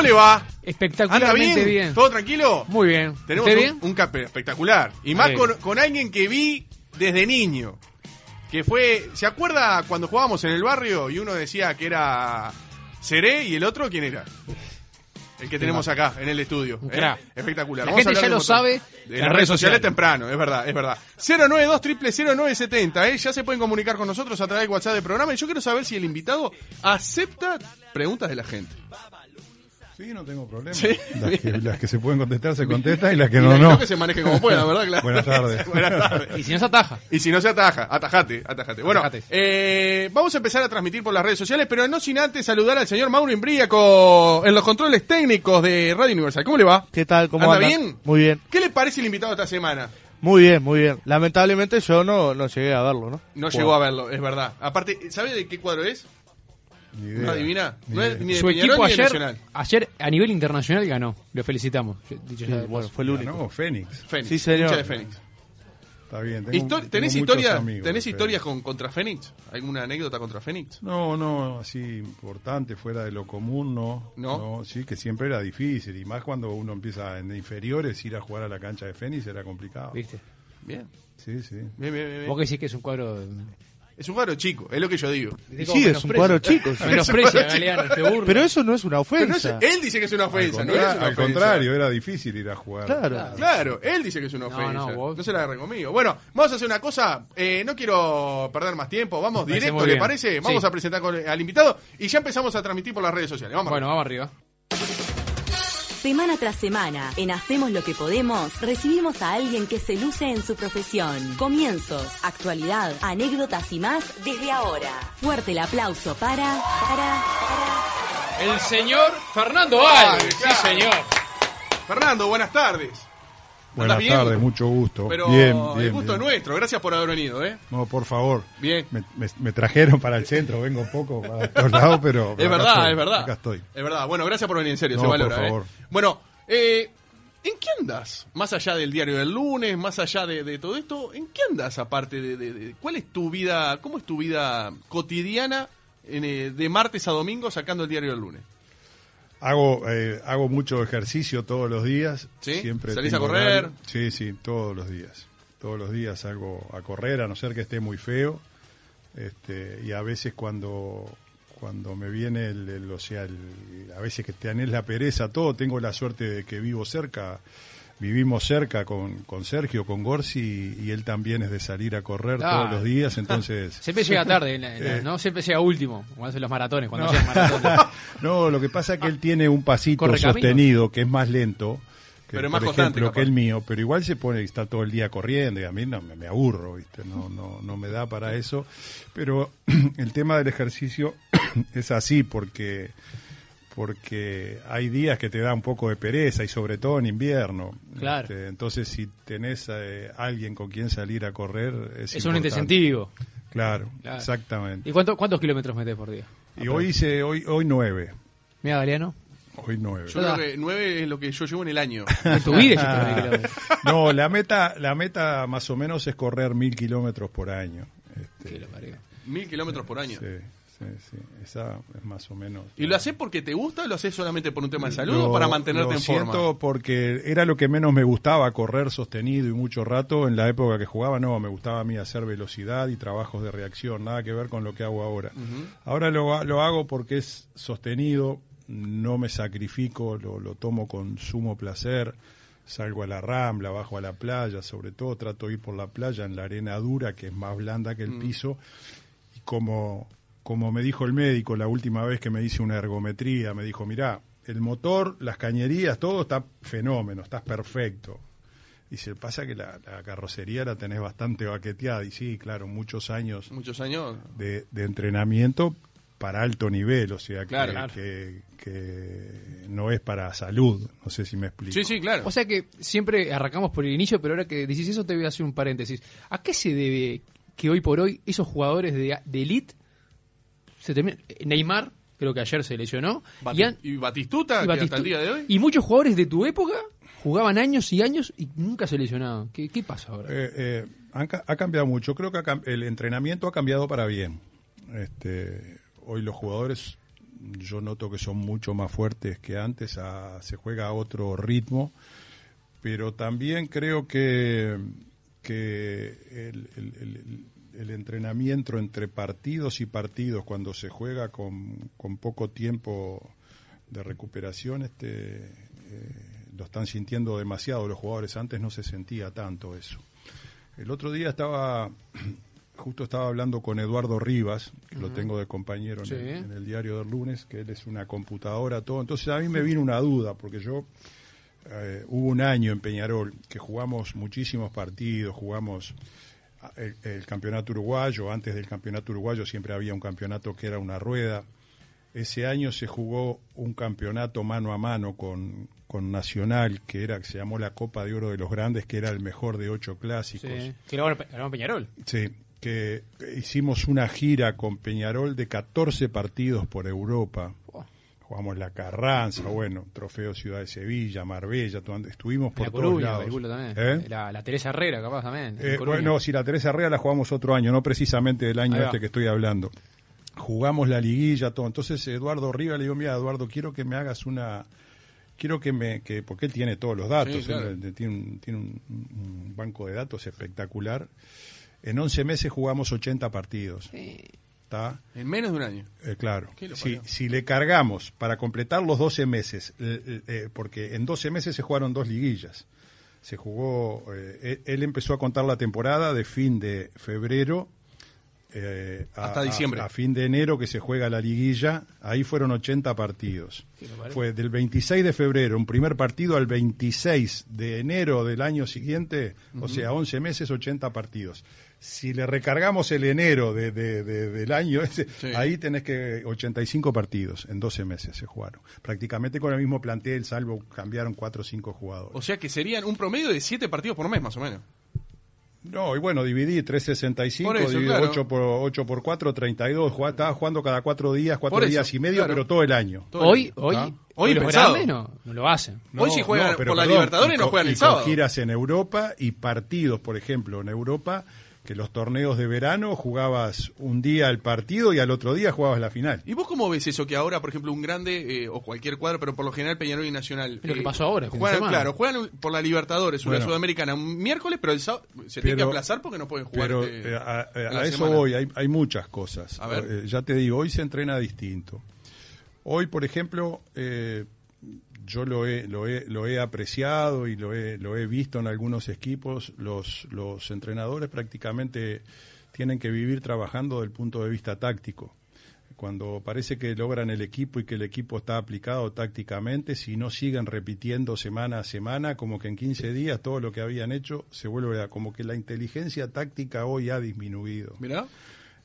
¿Cómo le va? ¿Anda Espectacularmente bien? bien. ¿Todo tranquilo? Muy bien. Tenemos ¿Usted un, bien? un cap espectacular. Y más con, con alguien que vi desde niño. Que fue. ¿Se acuerda cuando jugábamos en el barrio y uno decía que era Seré y el otro quién era? El que tenemos acá en el estudio. Un ¿eh? Espectacular. La Vamos gente ya de lo sabe De en las redes sociales temprano, es verdad, es verdad. 092 0970 ¿eh? Ya se pueden comunicar con nosotros a través del WhatsApp del programa. Y yo quiero saber si el invitado acepta preguntas de la gente. Sí, no tengo problema. Sí. Las, que, las que se pueden contestar se contestan y las que Y no, no. que se maneje como pueda, ¿verdad? Claro. Buenas tardes. Buenas tardes. Y si no se ataja. Y si no se ataja, atajate, atajate. Bueno, Atajate. eh, vamos a empezar a transmitir por las redes sociales, pero no sin antes saludar al señor Mauro Imbríaco en los controles técnicos de Radio Universal. ¿Cómo le va? ¿Qué tal? ¿Cómo ¿Anda andan? bien? Muy bien. ¿Qué le parece el invitado esta semana? Muy bien, muy bien. Lamentablemente yo no, no llegué a verlo, ¿no? No llegó a verlo, es verdad. Aparte, ¿sabe de qué cuadro es? ¿No adivina? Ni No es idea. ni de Su Peñarol equipo ni de ayer, Nacional. ayer a nivel internacional ganó. Lo felicitamos. Dicho Sí, sea de bueno, paso. fue el único. Ganó Fénix. Fénix. Sí, señor. hincha de Fénix. Está bien. tengo- Histo- tengo ¿Tenés, muchos historia, amigos ¿tenés historias con, contra Fénix? ¿Alguna anécdota contra Fénix? No, no, así importante, fuera de lo común, no. ¿No? sí, que siempre era difícil. Y más cuando uno empieza en inferiores, ir a jugar a la cancha de Fénix era complicado. ¿Viste? Bien. Sí, sí. Bien, bien, bien, bien. Vos que decís que es un cuadro. Es un cuadro chico, es lo que yo digo. Y sí, es un cuadro chico. sí. Menosprecia, Galeano, te burla. Pero eso no es una Pero no es- ofensa. él dice que es una ofensa, no contra- es una al ofensa. contrario, era difícil ir a jugar. Claro. Claro, él dice que es una No, ofensa. no, No, vos- se la agarren conmigo. Bueno, vamos a hacer una cosa. eh, no quiero perder más tiempo. Vamos Me parece directo, muy ¿le bien. parece? Vamos Sí. a presentar con- al invitado y ya empezamos a transmitir por las redes sociales. Vamos. Bueno, vamos arriba. Semana tras semana, en Hacemos lo que podemos, recibimos a alguien que se luce en su profesión. Comienzos, actualidad, anécdotas y más desde ahora. Fuerte el aplauso para, para, para. El señor Fernando Alves. claro. Sí, señor. Fernando, buenas tardes. Buenas bien? tardes, mucho gusto. Pero bien, el bien, gusto bien. es nuestro. Gracias por haber venido, ¿eh? No, por favor. Bien. Me, me- me trajeron para el centro, vengo poco para todos lados, pero. Es verdad, estoy, es verdad. Acá estoy. Es verdad. Bueno, gracias por venir en serio, No, se por valora. favor. ¿eh? Bueno, eh, ¿en qué andas? Más allá del diario del lunes, más allá de, de todo esto, ¿en qué andas aparte de, de- de- ¿Cuál es tu vida, cómo es tu vida cotidiana en, eh, de martes a domingo sacando el diario del lunes? Hago, eh, hago mucho ejercicio todos los días. ¿Sí? Siempre ¿Salís a correr? horario. Sí, sí, todos los días. Todos los días salgo a correr, a no ser que esté muy feo. Este, y a veces cuando, cuando me viene el, el- o sea, el- a veces que te tenés la pereza, todo, tengo la suerte de que vivo cerca. Vivimos cerca con, con Sergio, con Gorsi, y él también es de salir a correr Ah. todos los días, entonces... Siempre llega tarde, Eh. ¿no? Siempre llega último. Cuando hacen los maratones, cuando No. maratones. No, lo que pasa es que él tiene un pasito sostenido que es más lento que, Pero es por más constante, ejemplo, capaz. que el mío, pero igual se pone y está todo el día corriendo y a mí no me, me aburro, ¿viste? No, no, no me da para eso. Pero el tema del ejercicio es así porque porque hay días que te da un poco de pereza y sobre todo en invierno. Claro. Este, entonces si tenés eh, alguien con quien salir a correr es, Es un incentivo. Claro, Claro. exactamente. ¿Y cuánto- cuántos kilómetros metes por día? Y hoy hice hoy hoy nueve, Mira, Galeano. hoy nueve. Yo creo que nueve es lo que yo llevo en el año. En tu vida. No, la meta, la meta más o menos es correr mil kilómetros por año. Este. Mil kilómetros por año. sí, sí, sí, esa es más o menos. ¿Y lo haces porque te gusta o lo haces solamente por un tema de salud Lo- o para mantenerte lo en forma? siento porque era lo que menos me gustaba, correr sostenido y mucho rato. En la época que jugaba, no, me gustaba a mí hacer velocidad y trabajos de reacción, nada que ver con lo que hago ahora. Ahora lo, lo hago porque es sostenido, no me sacrifico, lo, lo tomo con sumo placer. Salgo a la rambla, bajo a la playa, sobre todo trato de ir por la playa en la arena dura, que es más blanda que el piso. Y como, como me dijo el médico la última vez que me hice una ergometría, me dijo, mirá, el motor, las cañerías, todo está fenómeno, estás perfecto. Y se pasa que la, la carrocería la tenés bastante baqueteada. Y sí, claro, muchos años Muchos años. de, de entrenamiento para alto nivel, o sea, que, claro. que, que no es para salud. No sé si me explico. Sí, sí, claro. O sea que siempre arrancamos por el inicio, pero ahora que decís eso te voy a hacer un paréntesis. ¿A qué se debe que hoy por hoy esos jugadores de, de elite se. Neymar, creo que ayer se lesionó, Bati- y, Batistuta, y que hasta Batistu- el día de hoy. y muchos jugadores de tu época jugaban años y años y nunca se lesionaban. ¿Qué, qué pasa ahora? Eh, eh, han ca- ha cambiado mucho. Creo que ha el entrenamiento ha cambiado para bien. Este, hoy los jugadores yo noto que son mucho más fuertes que antes, a- se juega a otro ritmo, pero también creo que, que el, el- el- el entrenamiento entre partidos y partidos, cuando se juega con, con poco tiempo de recuperación, este, eh, lo están sintiendo demasiado los jugadores. Antes no se sentía tanto eso. El otro día estaba, justo estaba hablando con Eduardo Rivas, que lo tengo de compañero en, el, en el diario del lunes, que él es una computadora, todo. Entonces a mí me vino una duda, porque yo eh, hubo un año en Peñarol que jugamos muchísimos partidos, jugamos el, el campeonato uruguayo, antes del campeonato uruguayo siempre había un campeonato que era una rueda. Ese año se jugó un campeonato mano a mano con, con Nacional, que era que se llamó la Copa de Oro de los Grandes, que era el mejor de ocho clásicos. Sí. Que ganó Peñarol. Sí, que hicimos una gira con Peñarol de 14 partidos por Europa. Jugamos la Carranza, bueno, Trofeo Ciudad de Sevilla, Marbella, estuvimos por la todos Coruña, lados. también. ¿Eh? La, la Teresa Herrera, capaz también. Eh, bueno, si la Teresa Herrera la jugamos otro año, no precisamente del año este que estoy hablando. Jugamos la liguilla, todo. Entonces Eduardo Riva le digo, mira Eduardo, quiero que me hagas una... Quiero que me... Que, porque él tiene todos los datos, Sí, claro. él tiene, un, tiene un- un banco de datos espectacular. En 11 meses jugamos 80 partidos. ¿Está? En menos de un año. Eh, claro. ¿Qué lo Si, si le cargamos para completar los 12 meses, eh, eh, porque en 12 meses se jugaron dos liguillas. Se jugó, él, él empezó a contar la temporada de fin de febrero eh, a- Hasta diciembre. A, fin de enero que se juega la liguilla, ahí fueron 80 partidos. Fue del 26 de febrero, un primer partido, al 26 de enero del año siguiente, o sea, 11 meses, 80 partidos. Si le recargamos el enero de, de- de- del año ese, Sí. ahí tenés que 85 partidos en 12 meses se jugaron. Prácticamente con el mismo plantel, salvo cambiaron 4 o 5 jugadores. O sea que serían un promedio de 7 partidos por mes, más o menos. No, y bueno, dividí 365, Por eso, dividí claro. 8 por 8 por 4, 32. Jugaba- estaba jugando cada 4 días, 4 Por eso, días y medio, claro. pero todo el año. Todo el Hoy, año. hoy, ¿Ah? hoy, los pensado. grandes no, no lo hacen. Hoy si juegan pero por la perdón, Libertadores y no juegan el y con sábado. giras en Europa y partidos, por ejemplo, en Europa, que los torneos de verano jugabas un día el partido y al otro día jugabas la final. ¿Y vos cómo ves eso? Que ahora, por ejemplo, un grande eh, o cualquier cuadro, pero por lo general Peñarol y Nacional. Es lo que eh, pasó ahora, Juegan, claro, juegan por la Libertadores o la Bueno. Sudamericana un miércoles, pero el sábado se tiene que Pero- aplazar porque no pueden jugar. Pero eh, eh, a, eso semana. voy, hay, hay muchas cosas. A ver. Eh, ya te digo, hoy se entrena distinto. Hoy, por ejemplo, eh, yo lo he, lo, he, lo he apreciado y lo he, lo he visto en algunos equipos. Los, los entrenadores prácticamente tienen que vivir trabajando desde el punto de vista táctico. Cuando parece que logran el equipo y que el equipo está aplicado tácticamente, si no siguen repitiendo semana a semana, como que en 15 días todo lo que habían hecho se vuelve a, como que la inteligencia táctica hoy ha disminuido. Mirá.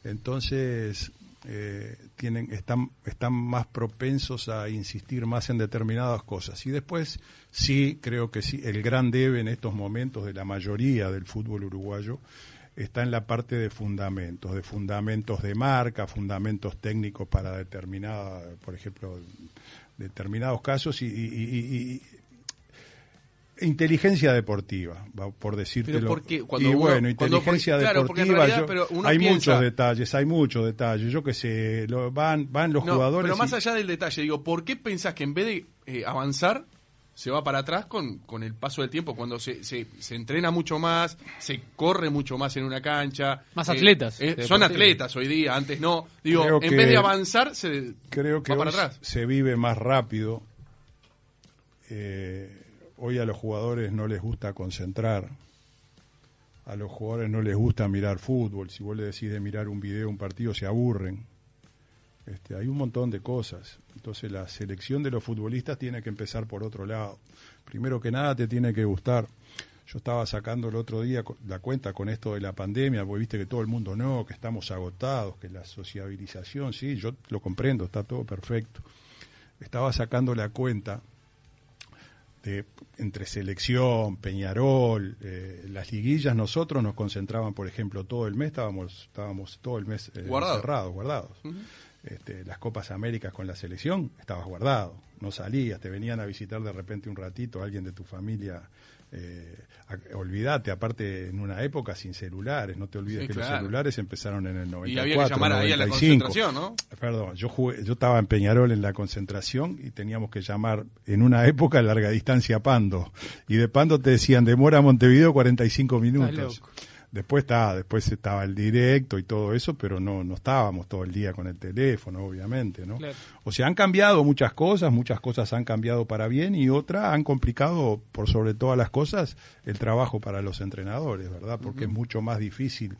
Entonces, eh, tienen, están, están más propensos a insistir más en determinadas cosas. Y después, sí, creo que sí, el gran debe en estos momentos de la mayoría del fútbol uruguayo está en la parte de fundamentos, de fundamentos de marca, fundamentos técnicos para determinada, por ejemplo, determinados casos y, y- y- y- inteligencia deportiva, va, por decírtelo. Pero porque cuando y uno- bueno, cuando- inteligencia claro, deportiva, realidad, yo- pero uno hay piensa- muchos detalles, hay muchos detalles. Yo qué sé, lo- van, van los No, jugadores. pero más y- allá del detalle, digo, ¿por qué pensás que en vez de eh, avanzar, se va para atrás con, con el paso del tiempo? Cuando se, se, se entrena mucho más, se corre mucho más en una cancha. Más eh, atletas, eh, son atletas hoy día, antes no. Digo, Creo en que- vez de avanzar, se creo que va para atrás. se vive más rápido. Eh, hoy a los jugadores no les gusta concentrar. A los jugadores no les gusta mirar fútbol. Si vos le decís de mirar un video, un partido, se aburren. Este, hay un montón de cosas. Entonces la selección de los futbolistas tiene que empezar por otro lado. Primero que nada te tiene que gustar. Yo estaba sacando el otro día la cuenta con esto de la pandemia, porque viste que todo el mundo no, que estamos agotados, que la sociabilización, sí, yo lo comprendo, está todo perfecto. Estaba sacando la cuenta de entre selección, Peñarol, eh, las liguillas, nosotros nos concentraban, por ejemplo, todo el mes, estábamos, estábamos todo el mes eh, Guardado. encerrados, guardados. este, las Copas Américas con la selección, estabas guardado, no salías, te venían a visitar de repente un ratito alguien de tu familia. Eh, a- olvídate, aparte en una época sin celulares, no te olvides Sí, que claro. los celulares empezaron en el 94. Y había que llamar ahí a la 95. concentración, ¿no? Perdón, yo jugué, yo estaba en Peñarol en la concentración y teníamos que llamar en una época larga distancia a Pando. Y de Pando te decían demora a Montevideo 45 minutos. loco. Después estaba, después estaba el directo y todo eso, pero no, no estábamos todo el día con el teléfono, obviamente, ¿no? Claro. O sea, han cambiado muchas cosas, muchas cosas han cambiado para bien y otras han complicado, por sobre todas las cosas, el trabajo para los entrenadores, ¿verdad? Porque es mucho más difícil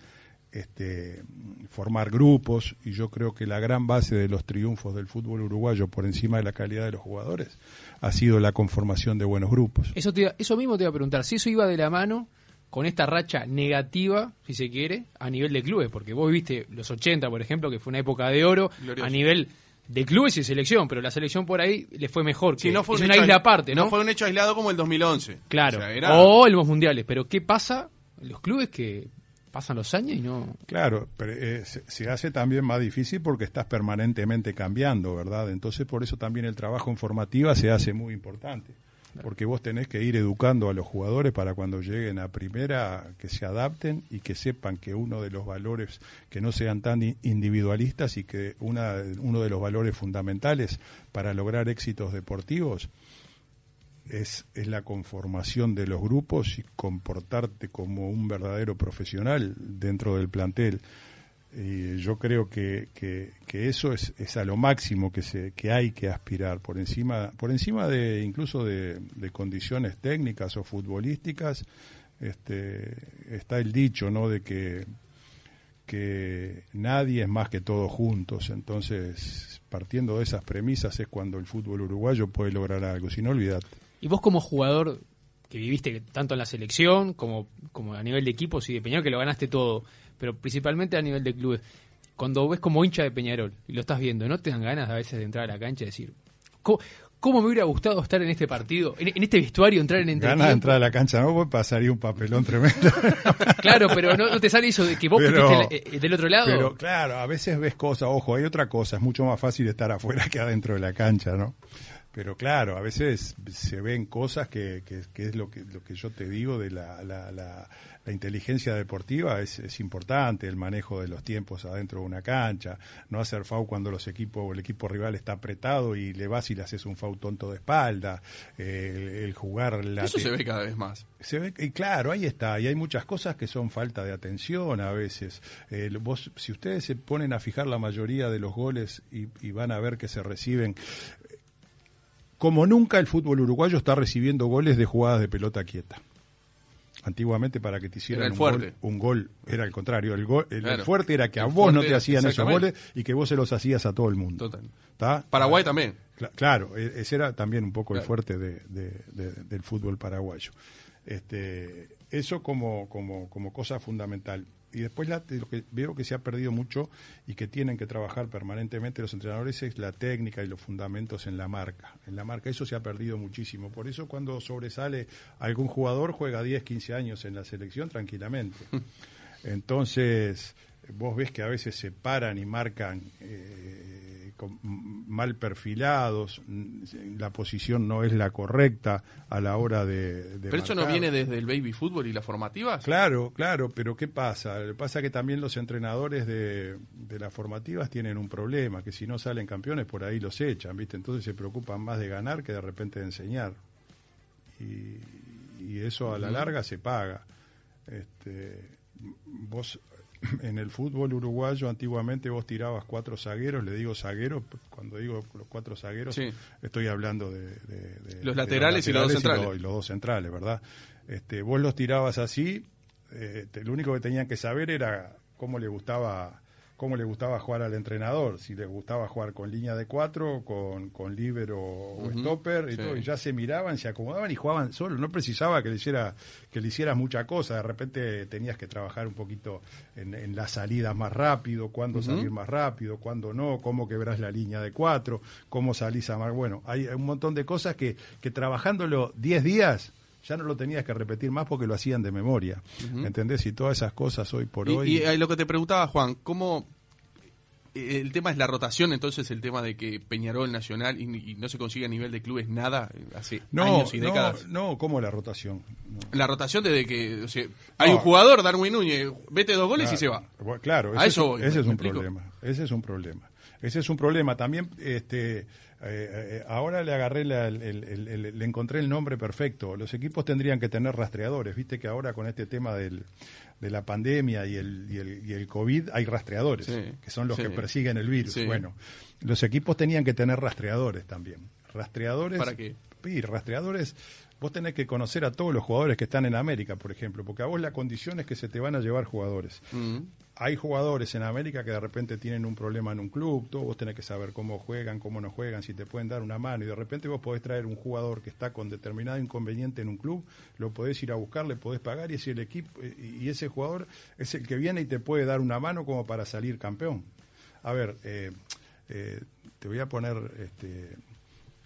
este, formar grupos y yo creo que la gran base de los triunfos del fútbol uruguayo por encima de la calidad de los jugadores ha sido la conformación de buenos grupos. Eso, te eso mismo te iba a preguntar, si eso iba de la mano con esta racha negativa, si se quiere, a nivel de clubes, porque vos viste los 80, por ejemplo, que fue una época de oro Glorioso. a nivel de clubes y selección, pero la selección por ahí le fue mejor. Sí, que no fue es un una hecho isla aparte, ¿no? fue un hecho aislado como el 2011. Claro. O sea, era- O los mundiales, pero ¿qué pasa en los clubes que pasan los años y no... Claro, pero eh, se, se hace también más difícil porque estás permanentemente cambiando, ¿verdad? Entonces por eso también el trabajo en formativa se hace muy importante. Porque vos tenés que ir educando a los jugadores para cuando lleguen a primera que se adapten y que sepan que uno de los valores, que no sean tan individualistas y que una, uno de los valores fundamentales para lograr éxitos deportivos es, es la conformación de los grupos y comportarte como un verdadero profesional dentro del plantel. Y yo creo que, que, eso es, es a lo máximo que se que hay que aspirar por encima por encima de incluso de, de condiciones técnicas o futbolísticas este está el dicho no de que que nadie es más que todos juntos. Entonces partiendo de esas premisas es cuando el fútbol uruguayo puede lograr algo. Si no olvidate Y vos como jugador que viviste tanto en la selección como, como a nivel de equipos y de Peñarol, que lo ganaste todo, pero principalmente a nivel de clubes, cuando ves como hincha de Peñarol y lo estás viendo, ¿no te dan ganas a veces de entrar a la cancha y decir, ¿cómo, cómo me hubiera gustado estar en este partido, en, en este vestuario, entrar en ganas de entrar a la cancha no pues pasaría un papelón tremendo Claro, pero no, no te sale eso de que vos que Pero- la- eh, del otro lado. Pero claro, a veces ves cosas, ojo, hay otra cosa, es mucho más fácil estar afuera que adentro de la cancha, ¿no? Pero claro, a veces se ven cosas que, que, que es lo que, lo que yo te digo de la, la, la, la inteligencia deportiva, es, es importante, el manejo de los tiempos adentro de una cancha, no hacer FAU cuando los equipos, el equipo rival está apretado y le vas y le haces un FAU tonto de espalda, eh, el, el jugar la Eso se ve cada vez más. se ve y claro, ahí está, y hay muchas cosas que son falta de atención a veces. Eh, vos, si ustedes se ponen a fijar la mayoría de los goles y, y van a ver que se reciben, como nunca el fútbol uruguayo está recibiendo goles de jugadas de pelota quieta. Antiguamente para que te hicieran un, gol, un gol era el contrario, el, gol, el, el Claro. fuerte era que a El vos no te hacían esos goles y que vos se los hacías a todo el mundo. Total. ¿Tá? Paraguay también. Cla- Claro, e- ese era también un poco el fuerte de- de- de- del fútbol paraguayo. Este, eso como, como, como cosa fundamental. Y después la- lo que veo que se ha perdido mucho y que tienen que trabajar permanentemente los entrenadores es la técnica y los fundamentos en la marca. En la marca eso se ha perdido muchísimo. Por eso cuando sobresale algún jugador juega 10, 15 años en la selección tranquilamente. Entonces, vos ves que a veces se paran y marcan eh, con- mal perfilados, la posición no es la correcta a la hora de... de Pero eso no viene desde el baby fútbol y las formativas. Claro, claro, pero ¿qué pasa? Pasa que también los entrenadores de, de las formativas tienen un problema, que si no salen campeones por ahí los echan, ¿viste? Entonces se preocupan más de ganar que de repente de enseñar. Y, y eso a la larga se paga. Este, vos en el fútbol uruguayo antiguamente vos tirabas cuatro zagueros, le digo zagueros, cuando digo los cuatro zagueros Sí. estoy hablando de, de- de- Los laterales y los dos centrales. y los dos centrales, ¿verdad? Este, vos los tirabas así, eh, te- lo único que tenían que saber era cómo le gustaba cómo le gustaba jugar al entrenador, si le gustaba jugar con línea de cuatro, con, con libero o stopper, y, sí. todo, y ya se miraban, se acomodaban y jugaban solo, no precisaba que le hiciera, que le hicieras mucha cosa, de repente tenías que trabajar un poquito en, en la salida más rápido, cuándo salir más rápido, cuándo no, cómo quebrás la línea de cuatro, cómo salís a más, bueno, hay un montón de cosas que, que trabajándolo 10 días ya no lo tenías que repetir más porque lo hacían de memoria. Ujú. ¿Entendés? Y todas esas cosas hoy por Y, hoy. y, eh, lo que te preguntaba, Juan, ¿cómo eh, el tema es la rotación, entonces el tema de que Peñarol Nacional y, y no se consigue a nivel de clubes nada eh, hace No, años y no, décadas. no, ¿cómo la rotación? No. La rotación desde que o sea, hay No. un jugador, Darwin Núñez, vete dos goles y se va. Claro, A ese, eso es, voy, ese ¿me- es me un explico? problema. Ese es un problema. Ese es un problema. También, este, eh, eh, ahora le agarré, la- el- el- el- le encontré el nombre perfecto. Los equipos tendrían que tener rastreadores. Viste que ahora con este tema del, de la pandemia y el, y el, y el COVID hay rastreadores, Sí, que son los sí. que persiguen el virus. Sí. Bueno, los equipos tenían que tener rastreadores también. Rastreadores. ¿Para qué? Sí, rastreadores. Vos tenés que conocer a todos los jugadores que están en América, por ejemplo, porque a vos la condición es que se te van a llevar jugadores Mm. hay jugadores en América que de repente tienen un problema en un club, todo vos tenés que saber cómo juegan, cómo no juegan, si te pueden dar una mano y de repente vos podés traer un jugador que está con determinado inconveniente en un club, lo podés ir a buscar, le podés pagar y es el equipo eh, y ese jugador es el que viene y te puede dar una mano como para salir campeón. A ver, eh, eh, te voy a poner este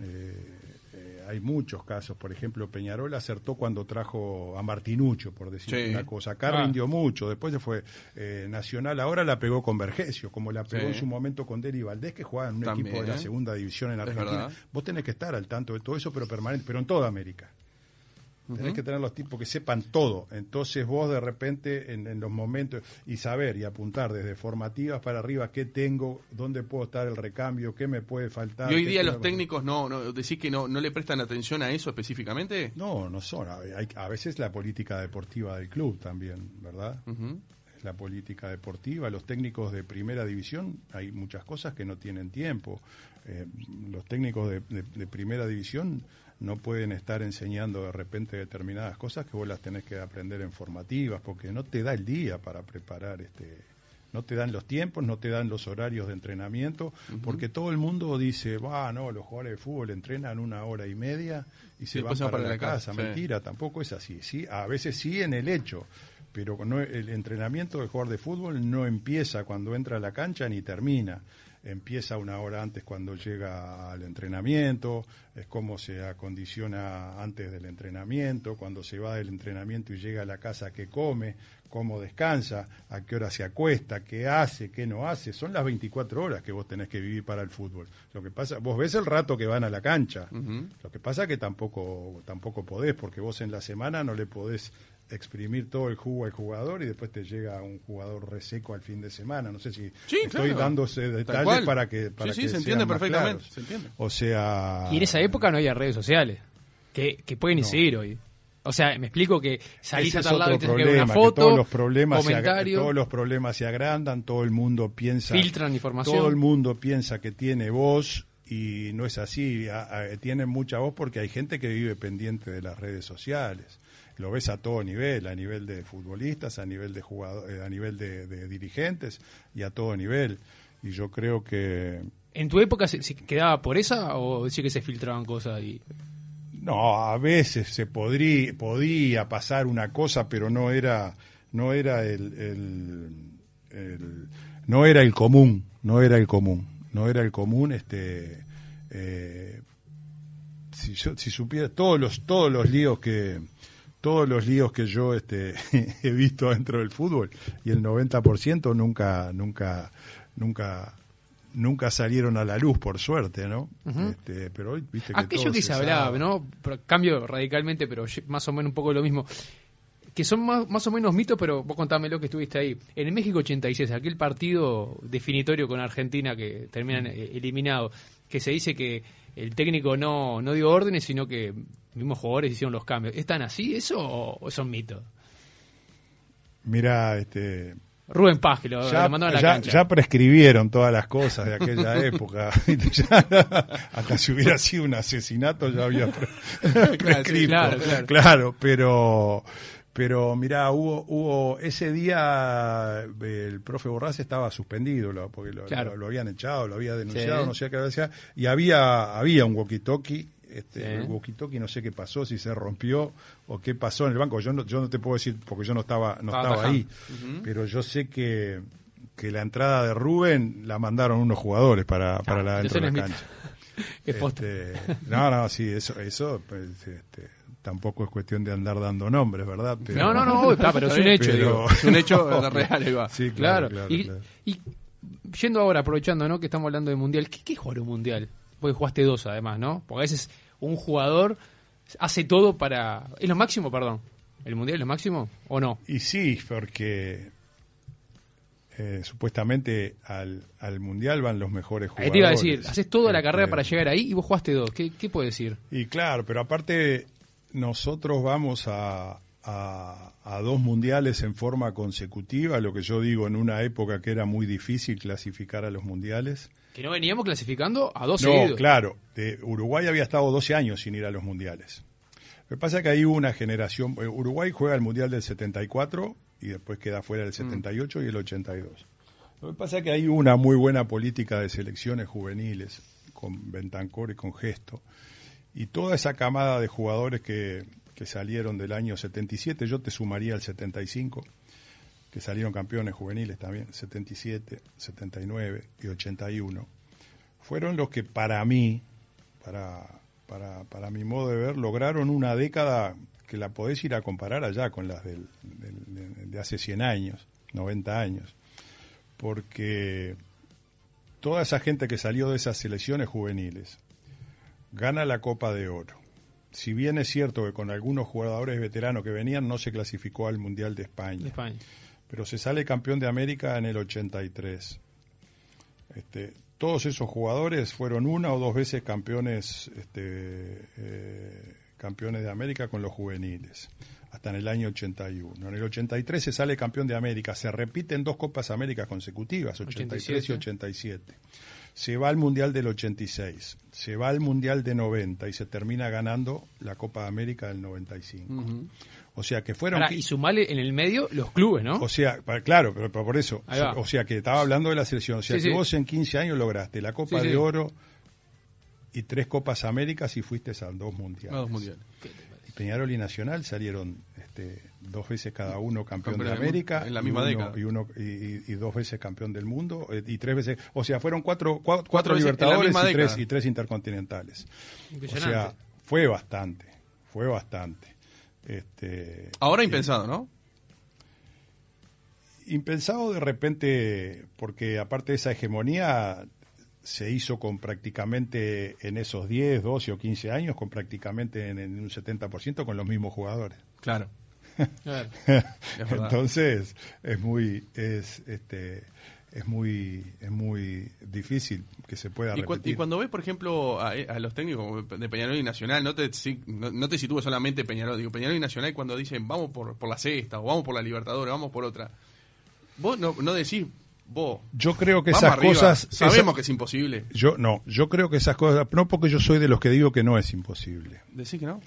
eh, eh, hay muchos casos, por ejemplo, Peñarol acertó cuando trajo a Martinucho, por decir Sí. una cosa. Acá Ah. rindió mucho, después se fue eh, Nacional, ahora la pegó con Vergesio, como la pegó Sí. en su momento con Deli Valdés, que jugaba en un También, equipo de la segunda división en Argentina. Vos tenés que estar al tanto de todo eso, pero permanente, pero en toda América. Tenés que tener los tipos que sepan todo. Entonces vos de repente en, en los momentos y saber y apuntar desde formativas para arriba qué tengo, dónde puedo estar el recambio, qué me puede faltar. Y hoy día los técnicos no, no decís que no, no le prestan atención a eso específicamente. No, no son. Hay, a veces la política deportiva del club también, ¿verdad? Es la política deportiva. Los técnicos de primera división, hay muchas cosas que no tienen tiempo. Eh, los técnicos de, de- de primera división no pueden estar enseñando de repente determinadas cosas que vos las tenés que aprender en formativas, porque no te da el día para preparar este. No te dan los tiempos, no te dan los horarios de entrenamiento, porque todo el mundo dice, va, no, los jugadores de fútbol entrenan una hora y media y se van después se van para, para la la casa. casa, sí. Mentira, tampoco es así. Sí, a veces sí en el hecho, pero no, el entrenamiento del jugador de fútbol no empieza cuando entra a la cancha ni termina. Empieza una hora antes cuando llega al entrenamiento, es cómo se acondiciona antes del entrenamiento, cuando se va del entrenamiento y llega a la casa, qué come, cómo descansa, a qué hora se acuesta, qué hace, qué no hace. Son las 24 horas que vos tenés que vivir para el fútbol. Lo que pasa, vos ves el rato que van a la cancha. Lo que pasa que tampoco tampoco podés, porque vos en la semana no le podés exprimir todo el jugo al jugador y después te llega un jugador reseco al fin de semana. No sé si Sí, estoy claro. dándose Tal detalles para que para Sí, sí, que se entiende perfectamente, se entiende. O sea, Y en esa época no había redes sociales que, que pueden No. incidir hoy. O sea, me explico que salís ese a tal lado y problema, una que foto, todos los problemas se comentario, todos los problemas se agrandan, todo el mundo piensa filtran información. Todo el mundo piensa que tiene voz y no es así. A- a- tienen mucha voz porque hay gente que vive pendiente de las redes sociales. Lo ves a todo nivel, a nivel de futbolistas, a nivel de jugadores, a nivel de, de dirigentes y a todo nivel. Y yo creo que ¿En tu época se, se quedaba por esa o sí que se filtraban cosas? Y... No, a veces se podría, podía pasar una cosa, pero no era, no era el, el- el- no era el común, no era el común, no era el común, este, eh, si yo, si supiera todos los, todos los líos que, todos los líos que yo, este, he visto dentro del fútbol y el 90% nunca, nunca, nunca, nunca salieron a la luz, por suerte, ¿no? Este, pero hoy, viste que Aquello que se hablaba, sabe. ¿no? Pero cambio radicalmente, pero más o menos un poco lo mismo. Que son más, más o menos mitos, pero vos contame lo que estuviste ahí. En el México 86, aquel partido definitorio con Argentina que terminan eh, eliminado, que se dice que el técnico no, no dio órdenes, sino que mismos jugadores hicieron los cambios. ¿Es tan así eso o, son mitos? Mira, este, Rubén Paz, que lo, ya, lo mandaron a la ya- cancha. ya prescribieron todas las cosas de aquella época. Ya, hasta si hubiera sido un asesinato ya había pre- prescrito. claro, claro. Claro, pero pero mira, hubo hubo ese día eh, el profe Borrás estaba suspendido, lo- porque lo, Claro. lo- lo habían echado, lo había denunciado, Sí. no sé qué había y había había un walkie-talkie este, Sí. el walkie-talkie no sé qué pasó, si se rompió o qué pasó en el banco. Yo no, yo no te puedo decir porque yo no estaba, no Estaba estaba ahí, pero yo sé que, que la entrada de Rubén la mandaron unos jugadores para, para la dentro de la cancha. Este, no, no, sí, eso, eso pues, este, tampoco es cuestión de andar dando nombres, ¿verdad? Pero- No, no, no, está, pero es un hecho, pero- digo. Es un hecho real, ahí va. Sí, Claro. claro, claro, y, claro. y yendo ahora, aprovechando, ¿no? Que estamos hablando de mundial. ¿Qué, qué es jugar un mundial? Porque jugaste dos, además, ¿no? Porque a veces un jugador hace todo para. ¿Es lo máximo, perdón? ¿El mundial es lo máximo o no? Y sí, porque eh, supuestamente al, al mundial van los mejores Ahí jugadores. te iba a decir, haces toda la Este, carrera para llegar ahí y vos jugaste dos. ¿Qué, qué puede decir? Y claro, pero aparte nosotros vamos a, a, a dos mundiales en forma consecutiva, lo que yo digo en una época que era muy difícil clasificar a los mundiales. Que no veníamos clasificando a dos No, seguidos. claro, de Uruguay había estado 12 años sin ir a los mundiales. Lo que pasa es que hay una generación, eh, Uruguay juega el mundial del 74 y después queda fuera del 78 y el 82. Lo que pasa es que hay una muy buena política de selecciones juveniles con Bentancor y con Gesto. Y toda esa camada de jugadores que, que salieron del año 77, yo te sumaría al 75, que salieron campeones juveniles también, 77, 79 y 81, fueron los que para mí, para, para, para mi modo de ver, lograron una década que la podés ir a comparar allá con las del, de, de hace 100 años, 90 años, porque toda esa gente que salió de esas selecciones juveniles gana la Copa de Oro. Si bien es cierto que con algunos jugadores veteranos que venían no se clasificó al Mundial de España, De España. pero se sale campeón de América en el 83. Este, todos esos jugadores fueron una o dos veces campeones, este, eh, campeones de América con los juveniles, hasta en el año 81. En el 83 se sale campeón de América, se repiten dos Copas Américas consecutivas, 83 y 87. 87. Se va al Mundial del 86, se va al Mundial de 90 y se termina ganando la Copa América del 95. O sea que fueron... Y sumale en el medio los clubes, ¿no? O sea, pa- claro, pero, pero por eso. O sea, que estaba hablando de la selección. O sea, Sí, que sí. vos en 15 años lograste la Copa Sí, de. Oro y tres Copas Américas y fuiste a dos mundiales. A dos mundiales. Peñarol y Nacional salieron este, dos veces cada uno campeón Campeón de América. en la y misma uno- década. Y, uno, y, y- y dos veces campeón del mundo. eh, y tres veces. O sea, fueron cuatro, cua- cuatro, Cuatro Libertadores y tres, y intercontinentales. O sea, fue bastante. Fue bastante. Este, Ahora y- impensado, ¿no? impensado de repente, porque aparte de esa hegemonía, se hizo con prácticamente en esos 10, 12 o 15 años, con prácticamente en, en un 70% con los mismos jugadores. Claro. Claro. Entonces, es muy, es, este, es muy, es muy difícil que se pueda Y, cu- repetir. y cuando ves, por ejemplo, a, a los técnicos de Peñarol y Nacional, no te, si- no, no te sitúes solamente Peñarol, digo Peñarol y Nacional cuando dicen vamos por, por la sexta o vamos por la Libertadores, vamos por otra. Vos no, no decís, vos, Yo creo que esas arriba, cosas, sabemos esa- que es imposible. yo no, yo creo que esas cosas, no porque yo soy de los que digo que no es imposible. Decís que no.